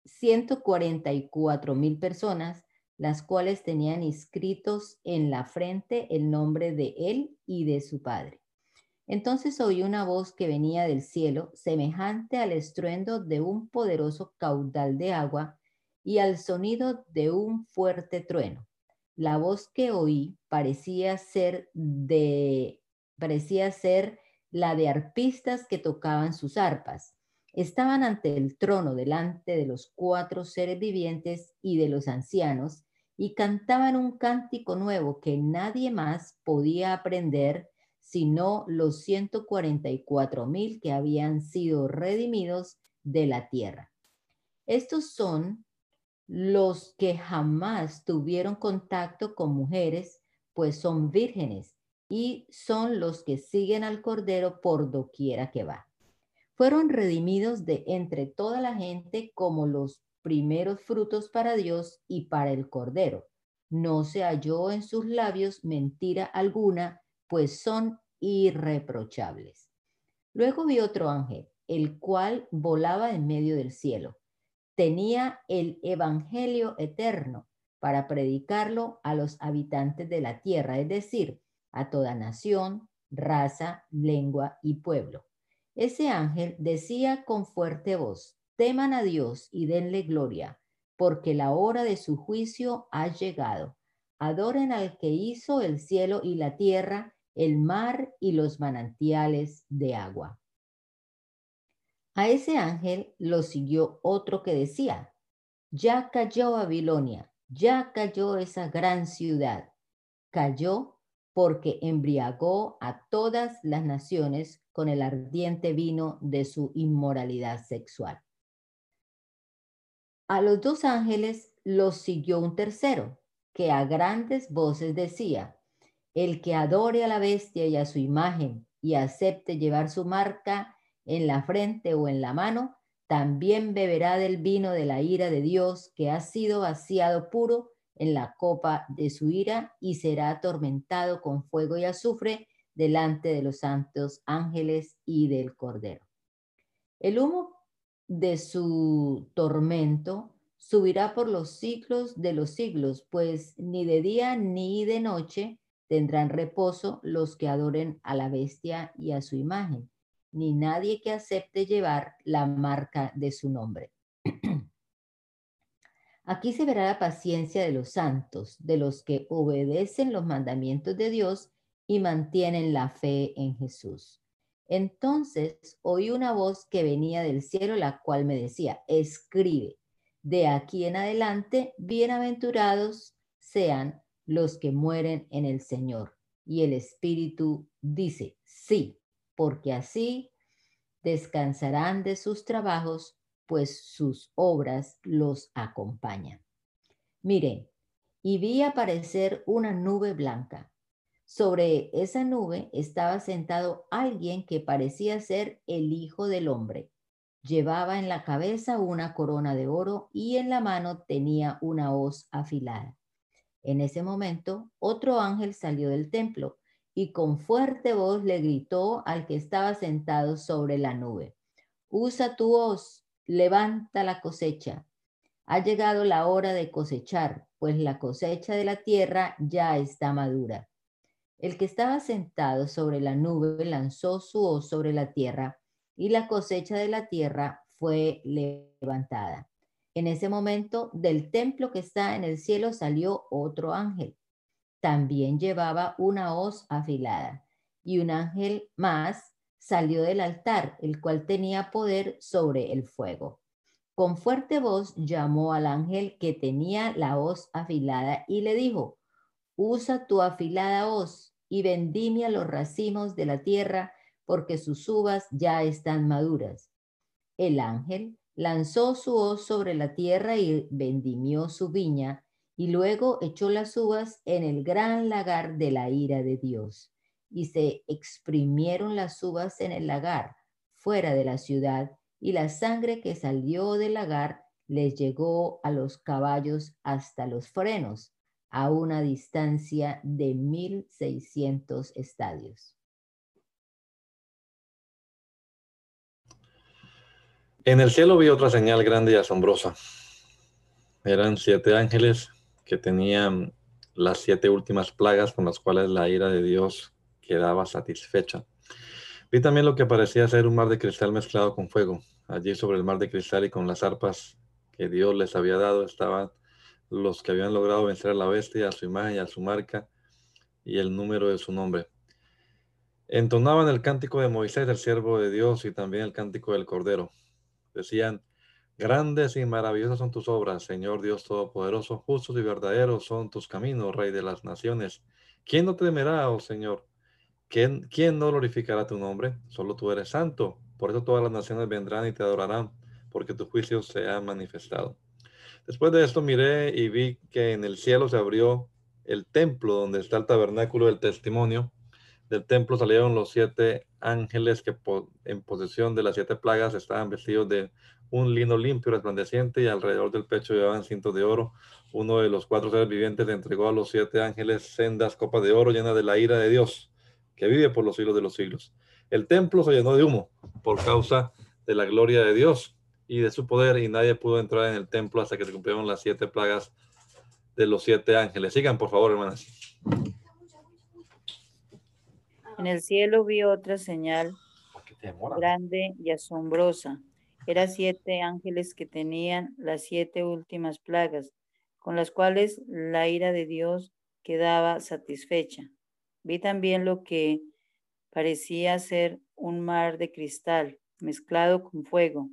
144 mil personas, las cuales tenían inscritos en la frente el nombre de él y de su padre. Entonces oí una voz que venía del cielo, semejante al estruendo de un poderoso caudal de agua y al sonido de un fuerte trueno. La voz que oí parecía ser de parecía ser la de arpistas que tocaban sus arpas. Estaban ante el trono delante de los cuatro seres vivientes y de los ancianos y cantaban un cántico nuevo que nadie más podía aprender sino los 144 mil que habían sido redimidos de la tierra. Estos son los que jamás tuvieron contacto con mujeres, pues son vírgenes y son los que siguen al Cordero por doquiera que va. Fueron redimidos de entre toda la gente como los primeros frutos para Dios y para el Cordero. No se halló en sus labios mentira alguna, pues son irreprochables. Luego vi otro ángel, el cual volaba en medio del cielo tenía el Evangelio eterno para predicarlo a los habitantes de la tierra, es decir, a toda nación, raza, lengua y pueblo. Ese ángel decía con fuerte voz, teman a Dios y denle gloria, porque la hora de su juicio ha llegado. Adoren al que hizo el cielo y la tierra, el mar y los manantiales de agua. A ese ángel lo siguió otro que decía, ya cayó Babilonia, ya cayó esa gran ciudad. Cayó porque embriagó a todas las naciones con el ardiente vino de su inmoralidad sexual. A los dos ángeles los siguió un tercero, que a grandes voces decía, el que adore a la bestia y a su imagen y acepte llevar su marca en la frente o en la mano, también beberá del vino de la ira de Dios que ha sido vaciado puro en la copa de su ira y será atormentado con fuego y azufre delante de los santos ángeles y del Cordero. El humo de su tormento subirá por los siglos de los siglos, pues ni de día ni de noche tendrán reposo los que adoren a la bestia y a su imagen ni nadie que acepte llevar la marca de su nombre. Aquí se verá la paciencia de los santos, de los que obedecen los mandamientos de Dios y mantienen la fe en Jesús. Entonces oí una voz que venía del cielo, la cual me decía, escribe, de aquí en adelante, bienaventurados sean los que mueren en el Señor. Y el Espíritu dice, sí, porque así descansarán de sus trabajos, pues sus obras los acompañan. Miren, y vi aparecer una nube blanca. Sobre esa nube estaba sentado alguien que parecía ser el Hijo del Hombre. Llevaba en la cabeza una corona de oro y en la mano tenía una hoz afilada. En ese momento, otro ángel salió del templo y con fuerte voz le gritó al que estaba sentado sobre la nube, usa tu hoz, levanta la cosecha. Ha llegado la hora de cosechar, pues la cosecha de la tierra ya está madura. El que estaba sentado sobre la nube lanzó su hoz sobre la tierra y la cosecha de la tierra fue levantada. En ese momento, del templo que está en el cielo salió otro ángel también llevaba una hoz afilada, y un ángel más salió del altar, el cual tenía poder sobre el fuego. Con fuerte voz llamó al ángel que tenía la hoz afilada y le dijo, usa tu afilada hoz y vendimia los racimos de la tierra, porque sus uvas ya están maduras. El ángel lanzó su hoz sobre la tierra y vendimió su viña y luego echó las uvas en el gran lagar de la ira de Dios. Y se exprimieron las uvas en el lagar, fuera de la ciudad, y la sangre que salió del lagar les llegó a los caballos hasta los frenos, a una distancia de 1600 estadios. En el cielo vi otra señal grande y asombrosa. Eran siete ángeles que tenían las siete últimas plagas con las cuales la ira de Dios quedaba satisfecha. Vi también lo que parecía ser un mar de cristal mezclado con fuego. Allí sobre el mar de cristal y con las arpas que Dios les había dado estaban los que habían logrado vencer a la bestia, a su imagen y a su marca y el número de su nombre. Entonaban el cántico de Moisés, el siervo de Dios, y también el cántico del Cordero. Decían, Grandes y maravillosas son tus obras, Señor Dios Todopoderoso, justos y verdaderos son tus caminos, Rey de las naciones. ¿Quién no temerá, oh Señor? ¿Quién, ¿Quién no glorificará tu nombre? Solo tú eres santo. Por eso todas las naciones vendrán y te adorarán, porque tu juicio se ha manifestado. Después de esto miré y vi que en el cielo se abrió el templo donde está el tabernáculo del testimonio. Del templo salieron los siete ángeles que en posesión de las siete plagas estaban vestidos de un lino limpio, resplandeciente, y alrededor del pecho llevaban cintos de oro. Uno de los cuatro seres vivientes le entregó a los siete ángeles sendas copas de oro llenas de la ira de Dios, que vive por los siglos de los siglos. El templo se llenó de humo por causa de la gloria de Dios y de su poder, y nadie pudo entrar en el templo hasta que se cumplieron las siete plagas de los siete ángeles. Sigan, por favor, hermanas. En el cielo vi otra señal grande y asombrosa eran siete ángeles que tenían las siete últimas plagas, con las cuales la ira de Dios quedaba satisfecha. Vi también lo que parecía ser un mar de cristal mezclado con fuego.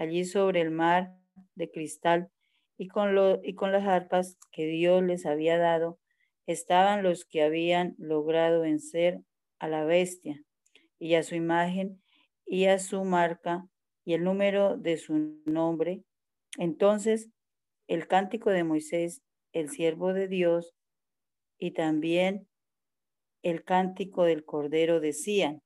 Allí sobre el mar de cristal y con, lo, y con las arpas que Dios les había dado, estaban los que habían logrado vencer a la bestia y a su imagen y a su marca y el número de su nombre. Entonces, el cántico de Moisés, el siervo de Dios, y también el cántico del Cordero decían,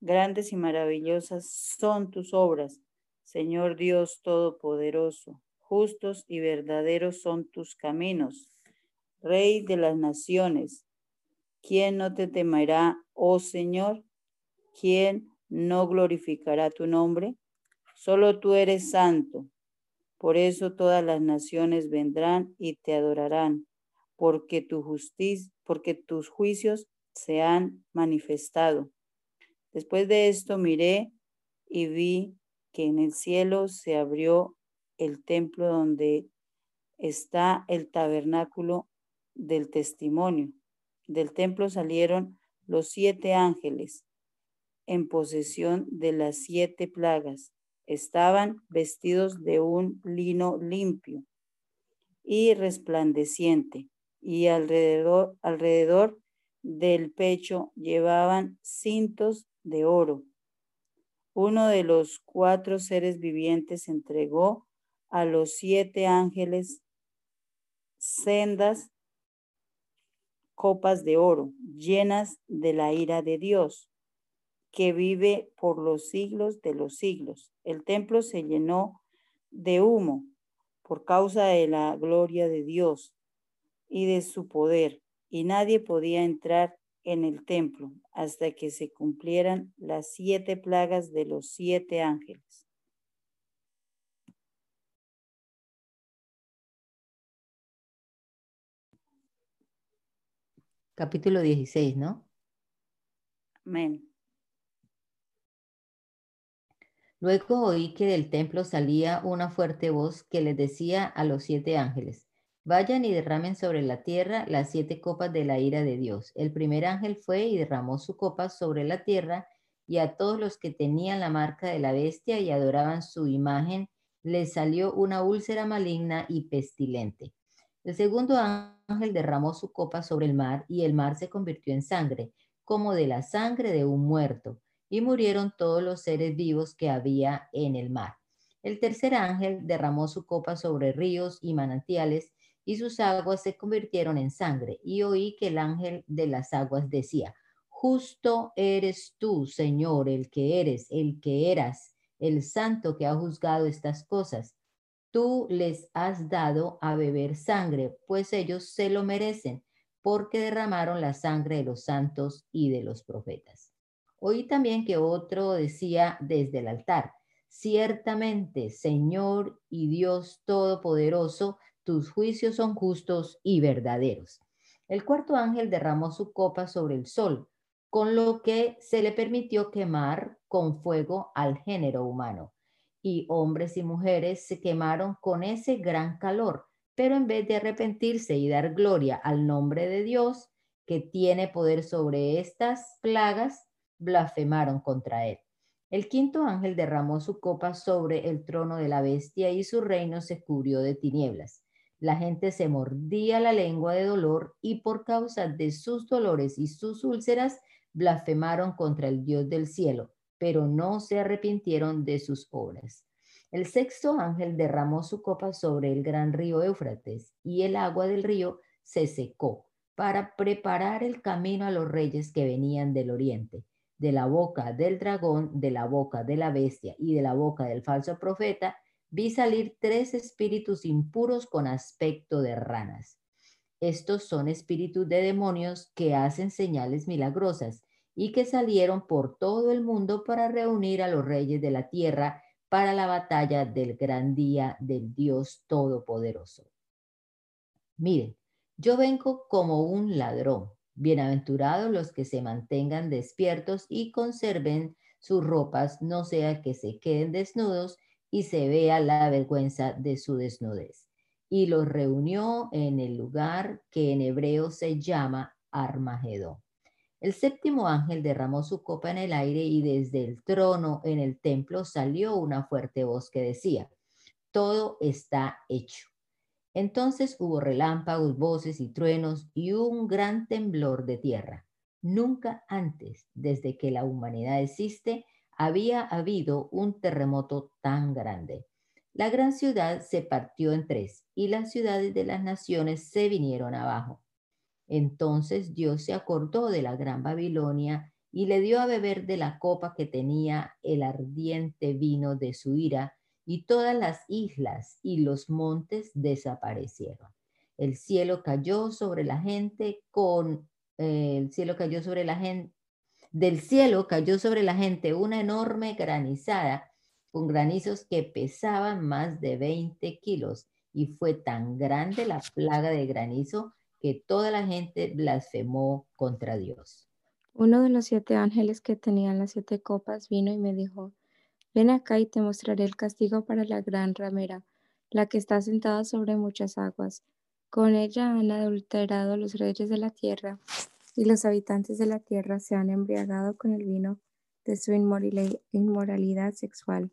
grandes y maravillosas son tus obras, Señor Dios Todopoderoso, justos y verdaderos son tus caminos, Rey de las naciones. ¿Quién no te temerá, oh Señor? ¿Quién no glorificará tu nombre? Solo tú eres santo. Por eso todas las naciones vendrán y te adorarán, porque tu justicia, porque tus juicios se han manifestado. Después de esto miré y vi que en el cielo se abrió el templo donde está el tabernáculo del testimonio. Del templo salieron los siete ángeles en posesión de las siete plagas Estaban vestidos de un lino limpio y resplandeciente, y alrededor, alrededor del pecho llevaban cintos de oro. Uno de los cuatro seres vivientes entregó a los siete ángeles sendas copas de oro llenas de la ira de Dios que vive por los siglos de los siglos. El templo se llenó de humo por causa de la gloria de Dios y de su poder, y nadie podía entrar en el templo hasta que se cumplieran las siete plagas de los siete ángeles. Capítulo 16, ¿no? Amén. Luego oí que del templo salía una fuerte voz que les decía a los siete ángeles, vayan y derramen sobre la tierra las siete copas de la ira de Dios. El primer ángel fue y derramó su copa sobre la tierra y a todos los que tenían la marca de la bestia y adoraban su imagen, les salió una úlcera maligna y pestilente. El segundo ángel derramó su copa sobre el mar y el mar se convirtió en sangre, como de la sangre de un muerto y murieron todos los seres vivos que había en el mar. El tercer ángel derramó su copa sobre ríos y manantiales, y sus aguas se convirtieron en sangre. Y oí que el ángel de las aguas decía, Justo eres tú, Señor, el que eres, el que eras, el santo que ha juzgado estas cosas. Tú les has dado a beber sangre, pues ellos se lo merecen, porque derramaron la sangre de los santos y de los profetas. Oí también que otro decía desde el altar, ciertamente, Señor y Dios Todopoderoso, tus juicios son justos y verdaderos. El cuarto ángel derramó su copa sobre el sol, con lo que se le permitió quemar con fuego al género humano. Y hombres y mujeres se quemaron con ese gran calor, pero en vez de arrepentirse y dar gloria al nombre de Dios, que tiene poder sobre estas plagas, blasfemaron contra él. El quinto ángel derramó su copa sobre el trono de la bestia y su reino se cubrió de tinieblas. La gente se mordía la lengua de dolor y por causa de sus dolores y sus úlceras blasfemaron contra el Dios del cielo, pero no se arrepintieron de sus obras. El sexto ángel derramó su copa sobre el gran río Éufrates y el agua del río se secó para preparar el camino a los reyes que venían del oriente. De la boca del dragón, de la boca de la bestia y de la boca del falso profeta, vi salir tres espíritus impuros con aspecto de ranas. Estos son espíritus de demonios que hacen señales milagrosas y que salieron por todo el mundo para reunir a los reyes de la tierra para la batalla del gran día del Dios Todopoderoso. Miren, yo vengo como un ladrón. Bienaventurados los que se mantengan despiertos y conserven sus ropas, no sea que se queden desnudos y se vea la vergüenza de su desnudez. Y los reunió en el lugar que en hebreo se llama Armagedón. El séptimo ángel derramó su copa en el aire y desde el trono en el templo salió una fuerte voz que decía, todo está hecho. Entonces hubo relámpagos, voces y truenos y un gran temblor de tierra. Nunca antes, desde que la humanidad existe, había habido un terremoto tan grande. La gran ciudad se partió en tres y las ciudades de las naciones se vinieron abajo. Entonces Dios se acordó de la gran Babilonia y le dio a beber de la copa que tenía el ardiente vino de su ira y todas las islas y los montes desaparecieron. El cielo cayó sobre la gente con eh, el cielo cayó sobre la gente del cielo cayó sobre la gente una enorme granizada con granizos que pesaban más de 20 kilos y fue tan grande la plaga de granizo que toda la gente blasfemó contra Dios. Uno de los siete ángeles que tenían las siete copas vino y me dijo, Ven acá y te mostraré el castigo para la gran ramera, la que está sentada sobre muchas aguas. Con ella han adulterado los reyes de la tierra, y los habitantes de la tierra se han embriagado con el vino de su inmoralidad sexual.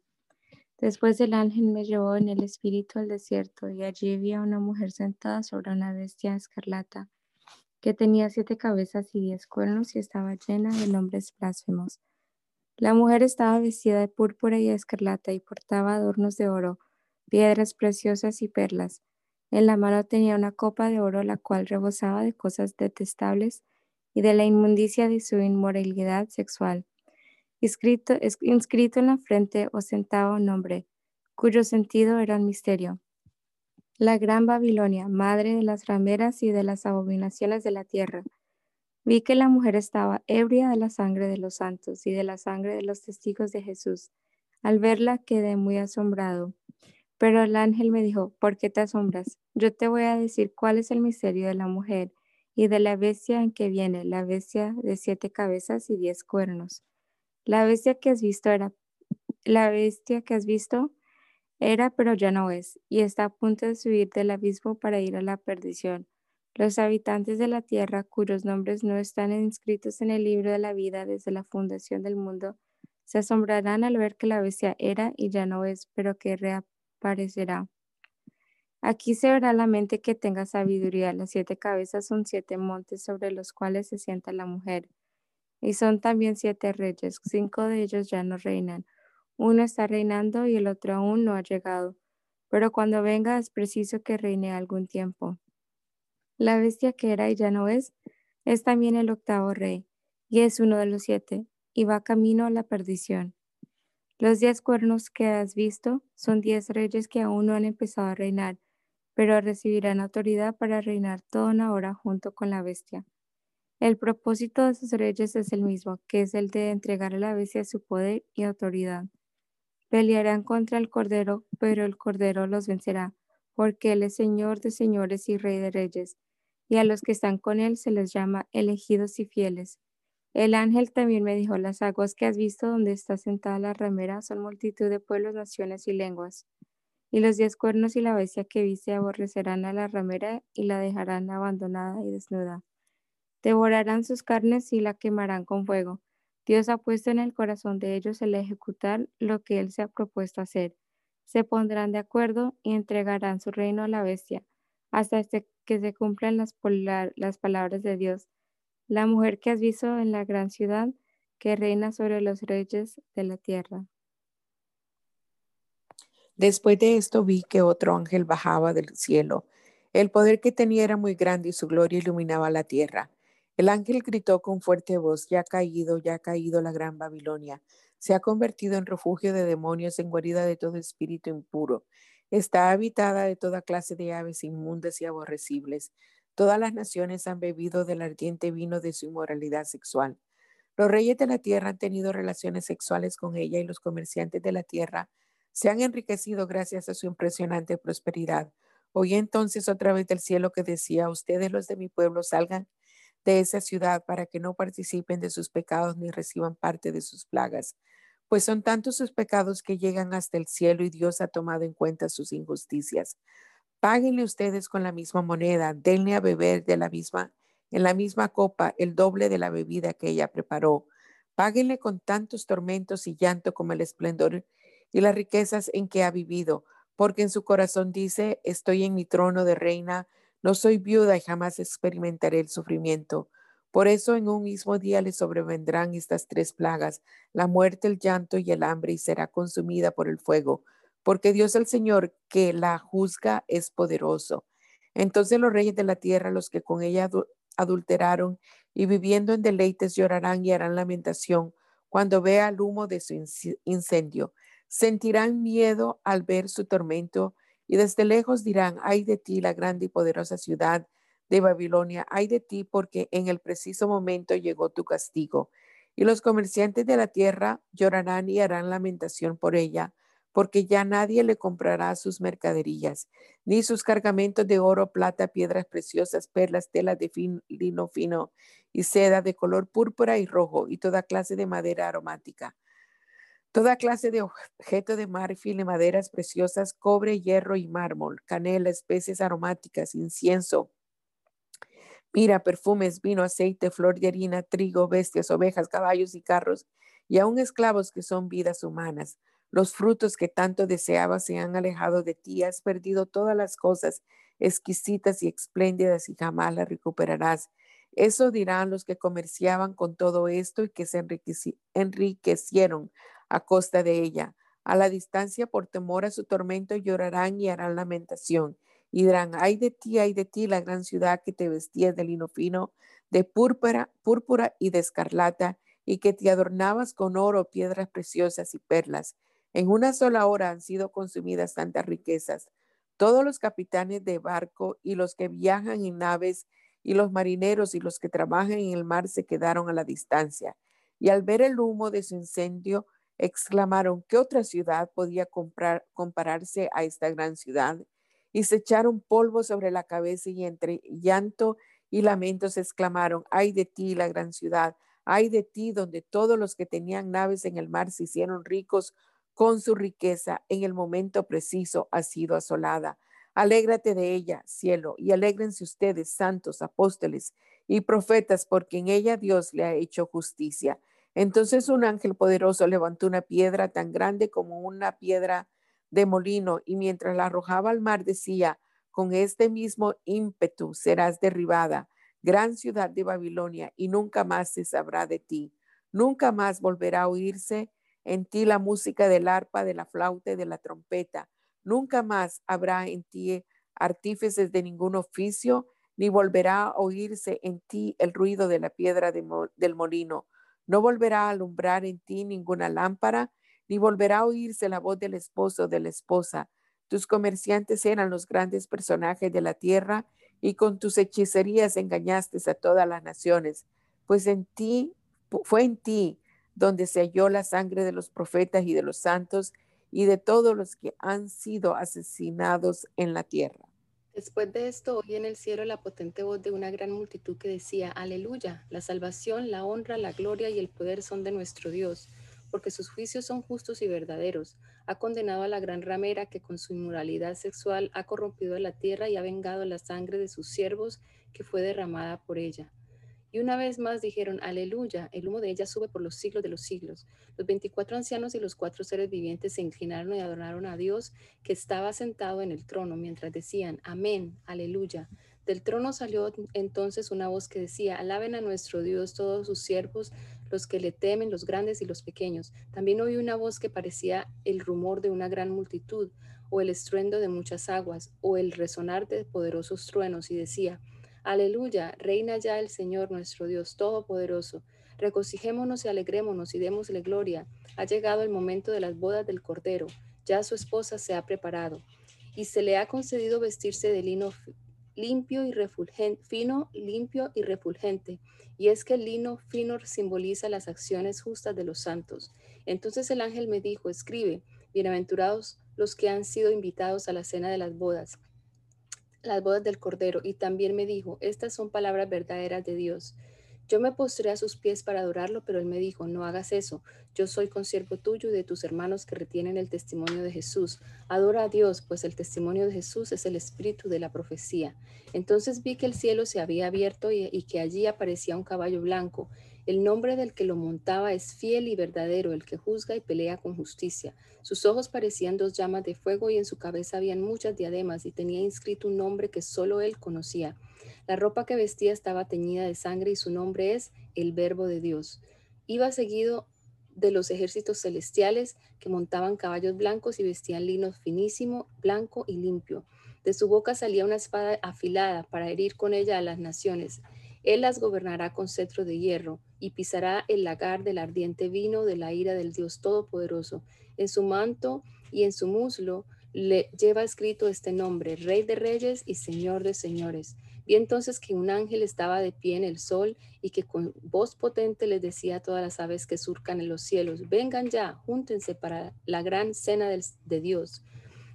Después el ángel me llevó en el espíritu al desierto, y allí vi a una mujer sentada sobre una bestia escarlata, que tenía siete cabezas y diez cuernos y estaba llena de nombres blasfemos. La mujer estaba vestida de púrpura y escarlata y portaba adornos de oro, piedras preciosas y perlas. En la mano tenía una copa de oro, la cual rebosaba de cosas detestables y de la inmundicia de su inmoralidad sexual. Inscrito, inscrito en la frente ostentaba un nombre, cuyo sentido era un misterio. La Gran Babilonia, madre de las rameras y de las abominaciones de la tierra. Vi que la mujer estaba ebria de la sangre de los santos y de la sangre de los testigos de Jesús. Al verla quedé muy asombrado. Pero el ángel me dijo, ¿por qué te asombras? Yo te voy a decir cuál es el misterio de la mujer y de la bestia en que viene, la bestia de siete cabezas y diez cuernos. La bestia que has visto era, la bestia que has visto era, pero ya no es, y está a punto de subir del abismo para ir a la perdición. Los habitantes de la tierra, cuyos nombres no están inscritos en el libro de la vida desde la fundación del mundo, se asombrarán al ver que la bestia era y ya no es, pero que reaparecerá. Aquí se verá la mente que tenga sabiduría. Las siete cabezas son siete montes sobre los cuales se sienta la mujer. Y son también siete reyes. Cinco de ellos ya no reinan. Uno está reinando y el otro aún no ha llegado. Pero cuando venga es preciso que reine algún tiempo. La bestia que era y ya no es, es también el octavo rey, y es uno de los siete, y va camino a la perdición. Los diez cuernos que has visto son diez reyes que aún no han empezado a reinar, pero recibirán autoridad para reinar toda una hora junto con la bestia. El propósito de esos reyes es el mismo, que es el de entregar a la bestia su poder y autoridad. Pelearán contra el Cordero, pero el Cordero los vencerá, porque Él es Señor de señores y Rey de reyes, y a los que están con Él se les llama elegidos y fieles. El ángel también me dijo, las aguas que has visto donde está sentada la ramera son multitud de pueblos, naciones y lenguas. Y los diez cuernos y la bestia que viste aborrecerán a la ramera y la dejarán abandonada y desnuda. Devorarán sus carnes y la quemarán con fuego. Dios ha puesto en el corazón de ellos el ejecutar lo que Él se ha propuesto hacer se pondrán de acuerdo y entregarán su reino a la bestia, hasta este que se cumplan las, las palabras de Dios. La mujer que has visto en la gran ciudad, que reina sobre los reyes de la tierra. Después de esto vi que otro ángel bajaba del cielo. El poder que tenía era muy grande y su gloria iluminaba la tierra. El ángel gritó con fuerte voz, ya ha caído, ya ha caído la gran Babilonia. Se ha convertido en refugio de demonios, en guarida de todo espíritu impuro. Está habitada de toda clase de aves inmundas y aborrecibles. Todas las naciones han bebido del ardiente vino de su inmoralidad sexual. Los reyes de la tierra han tenido relaciones sexuales con ella y los comerciantes de la tierra se han enriquecido gracias a su impresionante prosperidad. Oí entonces otra vez del cielo que decía, ustedes los de mi pueblo salgan de esa ciudad para que no participen de sus pecados ni reciban parte de sus plagas, pues son tantos sus pecados que llegan hasta el cielo y Dios ha tomado en cuenta sus injusticias. Páguenle ustedes con la misma moneda, denle a beber de la misma en la misma copa el doble de la bebida que ella preparó. Páguenle con tantos tormentos y llanto como el esplendor y las riquezas en que ha vivido, porque en su corazón dice, estoy en mi trono de reina, no soy viuda y jamás experimentaré el sufrimiento. Por eso en un mismo día le sobrevendrán estas tres plagas, la muerte, el llanto y el hambre, y será consumida por el fuego, porque Dios el Señor que la juzga es poderoso. Entonces los reyes de la tierra, los que con ella adulteraron y viviendo en deleites llorarán y harán lamentación cuando vea el humo de su incendio. Sentirán miedo al ver su tormento y desde lejos dirán, ay de ti la grande y poderosa ciudad de Babilonia, ay de ti porque en el preciso momento llegó tu castigo. Y los comerciantes de la tierra llorarán y harán lamentación por ella, porque ya nadie le comprará sus mercaderías, ni sus cargamentos de oro, plata, piedras preciosas, perlas, telas de lino fino y seda de color púrpura y rojo, y toda clase de madera aromática. Toda clase de objeto de marfil y maderas preciosas, cobre, hierro y mármol, canela, especies aromáticas, incienso, mira, perfumes, vino, aceite, flor de harina, trigo, bestias, ovejas, caballos y carros, y aún esclavos que son vidas humanas. Los frutos que tanto deseabas se han alejado de ti, has perdido todas las cosas exquisitas y espléndidas y jamás las recuperarás. Eso dirán los que comerciaban con todo esto y que se enriquecieron a costa de ella. A la distancia, por temor a su tormento, llorarán y harán lamentación. Y dirán, ay de ti, ay de ti, la gran ciudad que te vestías de lino fino, de púrpura, púrpura y de escarlata, y que te adornabas con oro, piedras preciosas y perlas en una sola hora han sido consumidas tantas riquezas. Todos los capitanes de barco y los que viajan en naves y los marineros y los que trabajan en el mar se quedaron a la distancia. Y al ver el humo de su incendio, exclamaron, ¿qué otra ciudad podía comprar, compararse a esta gran ciudad? Y se echaron polvo sobre la cabeza y entre llanto y lamentos exclamaron, ay de ti, la gran ciudad, ay de ti, donde todos los que tenían naves en el mar se hicieron ricos con su riqueza en el momento preciso ha sido asolada. Alégrate de ella, cielo, y alégrense ustedes, santos, apóstoles y profetas, porque en ella Dios le ha hecho justicia. Entonces un ángel poderoso levantó una piedra tan grande como una piedra de molino, y mientras la arrojaba al mar decía, con este mismo ímpetu serás derribada, gran ciudad de Babilonia, y nunca más se sabrá de ti. Nunca más volverá a oírse en ti la música del arpa, de la flauta y de la trompeta. Nunca más habrá en ti artífices de ningún oficio, ni volverá a oírse en ti el ruido de la piedra del molino. No volverá a alumbrar en ti ninguna lámpara, ni volverá a oírse la voz del esposo o de la esposa. Tus comerciantes eran los grandes personajes de la tierra, y con tus hechicerías engañaste a todas las naciones, pues en ti fue en ti donde se halló la sangre de los profetas y de los santos y de todos los que han sido asesinados en la tierra. Después de esto, oí en el cielo la potente voz de una gran multitud que decía, Aleluya, la salvación, la honra, la gloria y el poder son de nuestro Dios, porque sus juicios son justos y verdaderos. Ha condenado a la gran ramera que con su inmoralidad sexual ha corrompido la tierra y ha vengado la sangre de sus siervos que fue derramada por ella. Y una vez más dijeron, aleluya, el humo de ella sube por los siglos de los siglos. Los veinticuatro ancianos y los cuatro seres vivientes se inclinaron y adoraron a Dios que estaba sentado en el trono, mientras decían, amén, aleluya. Del trono salió entonces una voz que decía, alaben a nuestro Dios todos sus siervos, los que le temen, los grandes y los pequeños. También oí una voz que parecía el rumor de una gran multitud, o el estruendo de muchas aguas, o el resonar de poderosos truenos, y decía, Aleluya, reina ya el Señor nuestro Dios Todopoderoso. Regocijémonos y alegrémonos y démosle gloria. Ha llegado el momento de las bodas del Cordero. Ya su esposa se ha preparado. Y se le ha concedido vestirse de lino limpio y fino, limpio y refulgente. Y es que el lino fino simboliza las acciones justas de los santos. Entonces el ángel me dijo, escribe, bienaventurados los que han sido invitados a la cena de las bodas, las bodas del Cordero. Y también me dijo, estas son palabras verdaderas de Dios. Yo me postré a sus pies para adorarlo, pero él me dijo, no hagas eso. Yo soy consiervo tuyo y de tus hermanos que retienen el testimonio de Jesús. Adora a Dios, pues el testimonio de Jesús es el espíritu de la profecía. Entonces vi que el cielo se había abierto y, y que allí aparecía un caballo blanco. El nombre del que lo montaba es fiel y verdadero, el que juzga y pelea con justicia. Sus ojos parecían dos llamas de fuego y en su cabeza habían muchas diademas y tenía inscrito un nombre que solo él conocía. La ropa que vestía estaba teñida de sangre y su nombre es el Verbo de Dios. Iba seguido de los ejércitos celestiales que montaban caballos blancos y vestían lino finísimo, blanco y limpio. De su boca salía una espada afilada para herir con ella a las naciones. Él las gobernará con cetro de hierro y pisará el lagar del ardiente vino de la ira del Dios Todopoderoso. En su manto y en su muslo le lleva escrito este nombre, Rey de Reyes y Señor de Señores. Vi entonces que un ángel estaba de pie en el sol y que con voz potente les decía a todas las aves que surcan en los cielos, vengan ya, júntense para la gran cena de Dios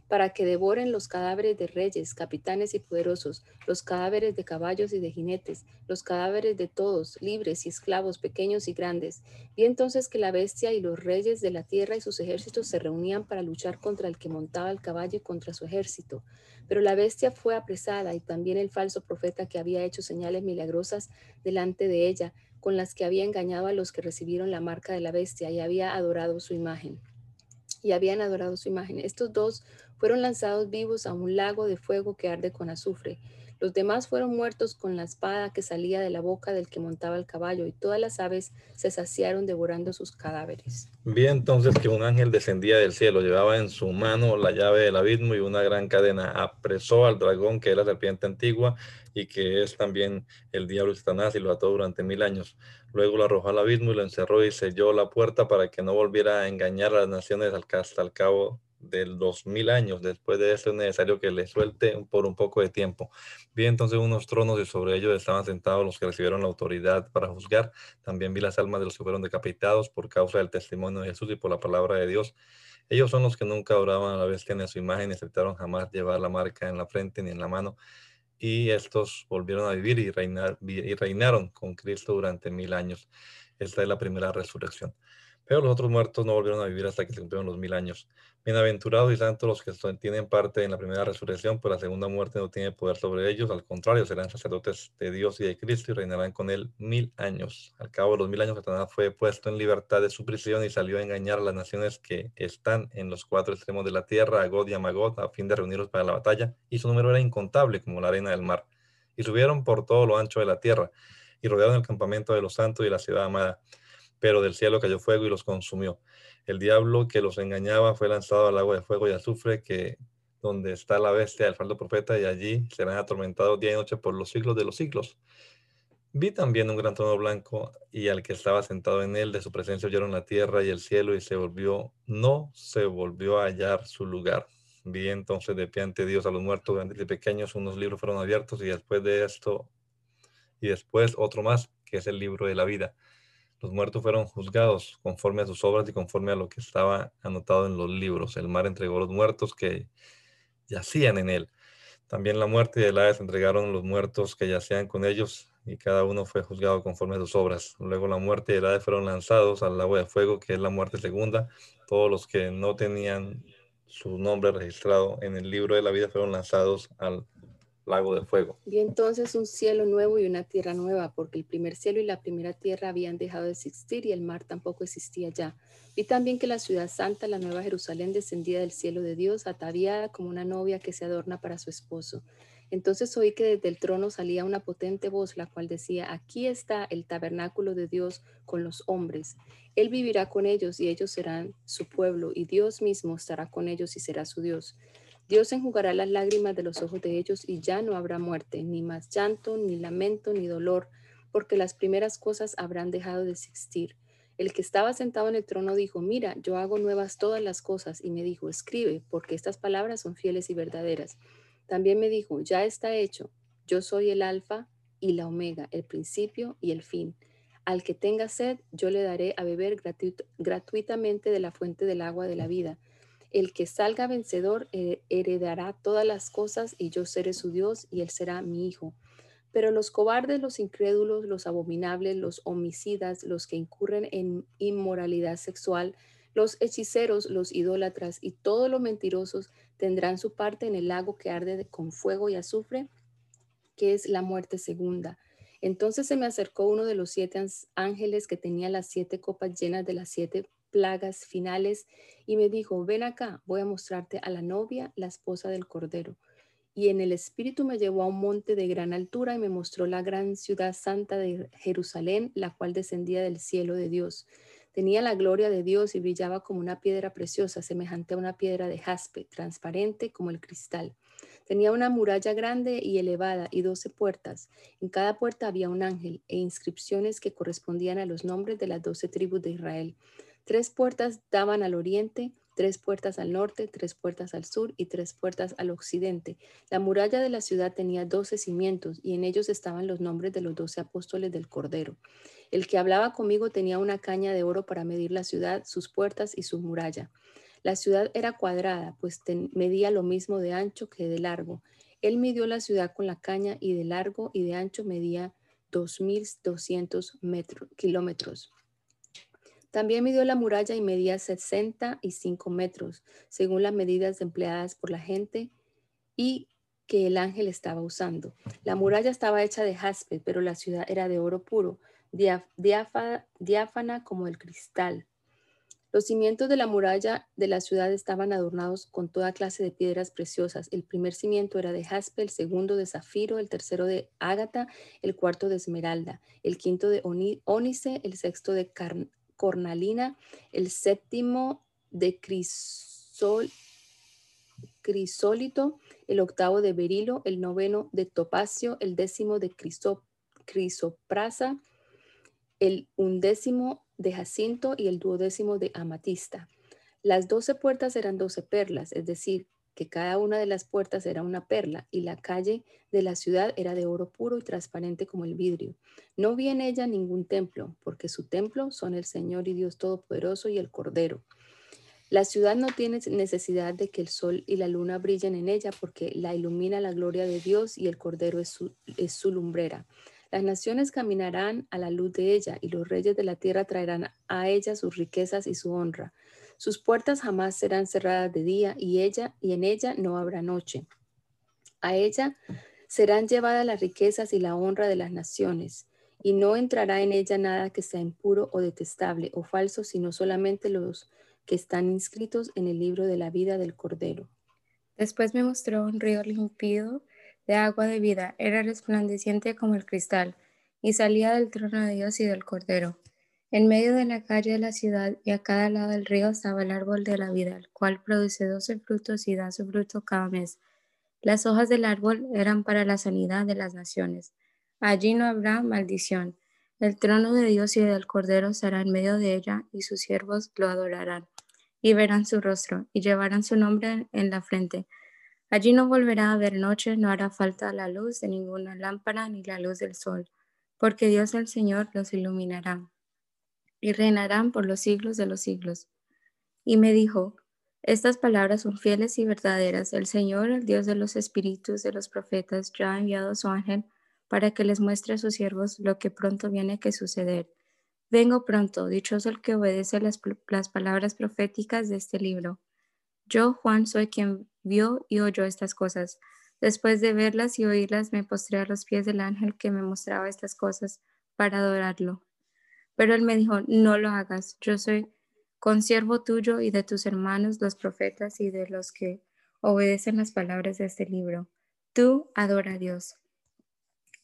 para que devoren los cadáveres de reyes, capitanes y poderosos, los cadáveres de caballos y de jinetes, los cadáveres de todos, libres y esclavos, pequeños y grandes. Vi entonces que la bestia y los reyes de la tierra y sus ejércitos se reunían para luchar contra el que montaba el caballo y contra su ejército. Pero la bestia fue apresada y también el falso profeta que había hecho señales milagrosas delante de ella, con las que había engañado a los que recibieron la marca de la bestia y había adorado su imagen. Y habían adorado su imagen. Estos dos fueron lanzados vivos a un lago de fuego que arde con azufre. Los demás fueron muertos con la espada que salía de la boca del que montaba el caballo, y todas las aves se saciaron devorando sus cadáveres. Vi entonces que un ángel descendía del cielo, llevaba en su mano la llave del abismo y una gran cadena. Apresó al dragón, que es la serpiente antigua, y que es también el diablo Satanás, y lo ató durante mil años. Luego lo arrojó al abismo y lo encerró y selló la puerta para que no volviera a engañar a las naciones hasta el cabo del 2000 años. Después de eso es necesario que le suelte por un poco de tiempo. Vi entonces unos tronos y sobre ellos estaban sentados los que recibieron la autoridad para juzgar. También vi las almas de los que fueron decapitados por causa del testimonio de Jesús y por la palabra de Dios. Ellos son los que nunca oraban a la bestia ni a su imagen, ni aceptaron jamás llevar la marca en la frente ni en la mano. Y estos volvieron a vivir y, reinar, y reinaron con Cristo durante mil años. Esta es la primera resurrección. Pero los otros muertos no volvieron a vivir hasta que se cumplieron los mil años. Bienaventurados y santos los que tienen parte en la primera resurrección, pues la segunda muerte no tiene poder sobre ellos. Al contrario, serán sacerdotes de Dios y de Cristo y reinarán con él mil años. Al cabo de los mil años, Satanás fue puesto en libertad de su prisión y salió a engañar a las naciones que están en los cuatro extremos de la tierra, a God y a Magot, a fin de reunirlos para la batalla. Y su número era incontable como la arena del mar. Y subieron por todo lo ancho de la tierra y rodearon el campamento de los santos y la ciudad amada pero del cielo cayó fuego y los consumió. El diablo que los engañaba fue lanzado al agua de fuego y azufre, que donde está la bestia del falso profeta, y allí serán atormentados día y noche por los siglos de los siglos. Vi también un gran trono blanco y al que estaba sentado en él, de su presencia oyeron la tierra y el cielo y se volvió, no se volvió a hallar su lugar. Vi entonces de pie ante Dios a los muertos, grandes y pequeños, unos libros fueron abiertos y después de esto, y después otro más, que es el libro de la vida los muertos fueron juzgados conforme a sus obras y conforme a lo que estaba anotado en los libros. El mar entregó los muertos que yacían en él. También la muerte y el Hades entregaron los muertos que yacían con ellos y cada uno fue juzgado conforme a sus obras. Luego la muerte y el fueron lanzados al agua de fuego, que es la muerte segunda. Todos los que no tenían su nombre registrado en el libro de la vida fueron lanzados al lago. Y entonces un cielo nuevo y una tierra nueva, porque el primer cielo y la primera tierra habían dejado de existir y el mar tampoco existía ya. Vi también que la ciudad santa, la nueva Jerusalén, descendía del cielo de Dios, ataviada como una novia que se adorna para su esposo. Entonces oí que desde el trono salía una potente voz, la cual decía, aquí está el tabernáculo de Dios con los hombres. Él vivirá con ellos y ellos serán su pueblo, y Dios mismo estará con ellos y será su Dios. Dios enjugará las lágrimas de los ojos de ellos y ya no habrá muerte, ni más llanto, ni lamento, ni dolor, porque las primeras cosas habrán dejado de existir. El que estaba sentado en el trono dijo, mira, yo hago nuevas todas las cosas, y me dijo, escribe, porque estas palabras son fieles y verdaderas. También me dijo, ya está hecho, yo soy el alfa y la omega, el principio y el fin. Al que tenga sed, yo le daré a beber gratuitamente de la fuente del agua de la vida. El que salga vencedor eh, heredará todas las cosas y yo seré su Dios y él será mi hijo. Pero los cobardes, los incrédulos, los abominables, los homicidas, los que incurren en inmoralidad sexual, los hechiceros, los idólatras y todos los mentirosos tendrán su parte en el lago que arde con fuego y azufre, que es la muerte segunda. Entonces se me acercó uno de los siete ángeles que tenía las siete copas llenas de las siete plagas finales y me dijo, ven acá, voy a mostrarte a la novia, la esposa del Cordero. Y en el Espíritu me llevó a un monte de gran altura y me mostró la gran ciudad santa de Jerusalén, la cual descendía del cielo de Dios Tenía la gloria de Dios y brillaba como una piedra preciosa, semejante a una piedra de jaspe, transparente como el cristal. Tenía una muralla grande y elevada y doce puertas. En cada puerta había un ángel e inscripciones que correspondían a los nombres de las doce tribus de Israel. Tres puertas daban al oriente, tres puertas al norte, tres puertas al sur y tres puertas al occidente. La muralla de la ciudad tenía doce cimientos y en ellos estaban los nombres de los doce apóstoles del Cordero. El que hablaba conmigo tenía una caña de oro para medir la ciudad, sus puertas y su muralla. La ciudad era cuadrada, pues medía lo mismo de ancho que de largo. Él midió la ciudad con la caña y de largo y de ancho medía 2.200 kilómetros. También midió la muralla y medía 65 metros, según las medidas empleadas por la gente y que el ángel estaba usando. La muralla estaba hecha de jaspe, pero la ciudad era de oro puro, diáfana como el cristal. Los cimientos de la muralla de la ciudad estaban adornados con toda clase de piedras preciosas. El primer cimiento era de jaspe, el segundo de zafiro, el tercero de ágata, el cuarto de esmeralda, el quinto de ónice, el sexto de cornalina, el séptimo de crisol, crisólito, el octavo de berilo, el noveno de topacio, el décimo de crisoprasa, el undécimo de jacinto y el duodécimo de amatista. Las doce puertas eran doce perlas, es decir, que cada una de las puertas era una perla y la calle de la ciudad era de oro puro y transparente como el vidrio. No vi en ella ningún templo, porque su templo son el Señor y Dios Todopoderoso y el Cordero. La ciudad no tiene necesidad de que el sol y la luna brillen en ella, porque la ilumina la gloria de Dios y el Cordero es su, es su lumbrera. Las naciones caminarán a la luz de ella y los reyes de la tierra traerán a ella sus riquezas y su honra. Sus puertas jamás serán cerradas de día y ella y en ella no habrá noche. A ella serán llevadas las riquezas y la honra de las naciones, y no entrará en ella nada que sea impuro o detestable o falso, sino solamente los que están inscritos en el libro de la vida del Cordero. Después me mostró un río limpido de agua de vida, era resplandeciente como el cristal, y salía del trono de Dios y del Cordero. En medio de la calle de la ciudad y a cada lado del río estaba el árbol de la vida, el cual produce doce frutos y da su fruto cada mes. Las hojas del árbol eran para la sanidad de las naciones. Allí no habrá maldición. El trono de Dios y del Cordero estará en medio de ella, y sus siervos lo adorarán, y verán su rostro, y llevarán su nombre en la frente. Allí no volverá a haber noche, no hará falta la luz de ninguna lámpara ni la luz del sol, porque Dios el Señor los iluminará y reinarán por los siglos de los siglos. Y me dijo, estas palabras son fieles y verdaderas. El Señor, el Dios de los espíritus de los profetas, ya ha enviado a su ángel para que les muestre a sus siervos lo que pronto viene que suceder. Vengo pronto, dichoso el que obedece las, las palabras proféticas de este libro. Yo, Juan, soy quien vio y oyó estas cosas. Después de verlas y oírlas, me postré a los pies del ángel que me mostraba estas cosas para adorarlo. Pero él me dijo, no lo hagas, yo soy consiervo tuyo y de tus hermanos los profetas y de los que obedecen las palabras de este libro. tú adora a Dios.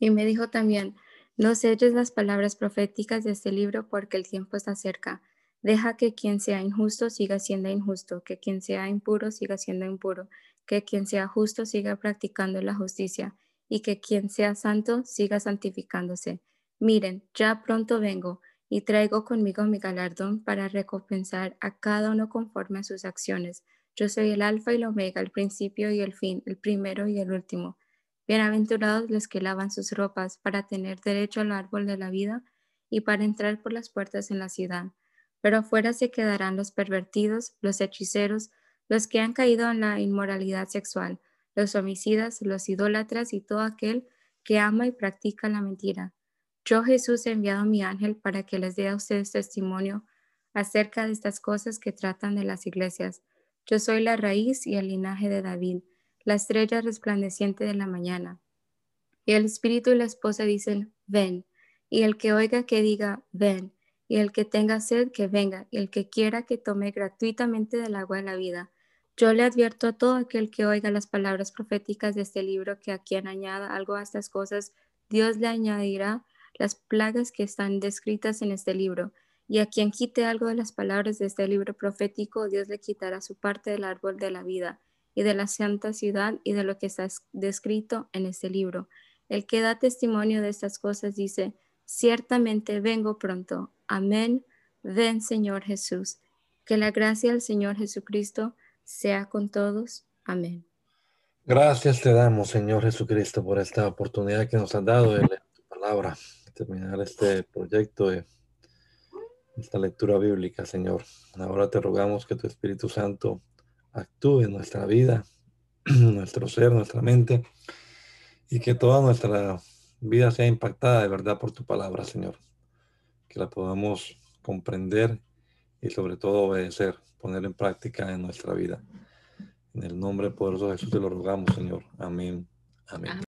Y me dijo también, no selles las palabras proféticas de este libro porque el tiempo está cerca. Deja que quien sea injusto siga siendo injusto, que quien sea impuro siga siendo impuro, que quien sea justo siga practicando la justicia y que quien sea santo siga santificándose. Miren, ya pronto vengo y traigo conmigo mi galardón para recompensar a cada uno conforme a sus acciones. Yo soy el alfa y el omega, el principio y el fin, el primero y el último. Bienaventurados los que lavan sus ropas para tener derecho al árbol de la vida y para entrar por las puertas en la ciudad. Pero afuera se quedarán los pervertidos, los hechiceros, los que han caído en la inmoralidad sexual, los homicidas, los idólatras y todo aquel que ama y practica la mentira. Yo Jesús he enviado mi ángel para que les dé a ustedes testimonio acerca de estas cosas que tratan de las iglesias. Yo soy la raíz y el linaje de David, la estrella resplandeciente de la mañana. Y el espíritu y la esposa dicen, ven. Y el que oiga que diga, ven. Y el que tenga sed, que venga. Y el que quiera que tome gratuitamente del agua de la vida. Yo le advierto a todo aquel que oiga las palabras proféticas de este libro que a quien añada algo a estas cosas, Dios le añadirá las plagas que están descritas en este libro y a quien quite algo de las palabras de este libro profético, Dios le quitará su parte del árbol de la vida y de la santa ciudad y de lo que está descrito en este libro. El que da testimonio de estas cosas dice, ciertamente vengo pronto. Amén. Ven, Señor Jesús. Que la gracia del Señor Jesucristo sea con todos. Amén. Gracias te damos, Señor Jesucristo, por esta oportunidad que nos has dado de leer tu palabra, terminar este proyecto de esta lectura bíblica, Señor. Ahora te rogamos que tu Espíritu Santo actúe en nuestra vida, nuestro ser, nuestra mente, y que toda nuestra vida sea impactada de verdad por tu palabra, Señor. Que la podamos comprender y sobre todo obedecer, poner en práctica en nuestra vida. En el nombre poderoso de Jesús te lo rogamos, Señor. Amén. Amén.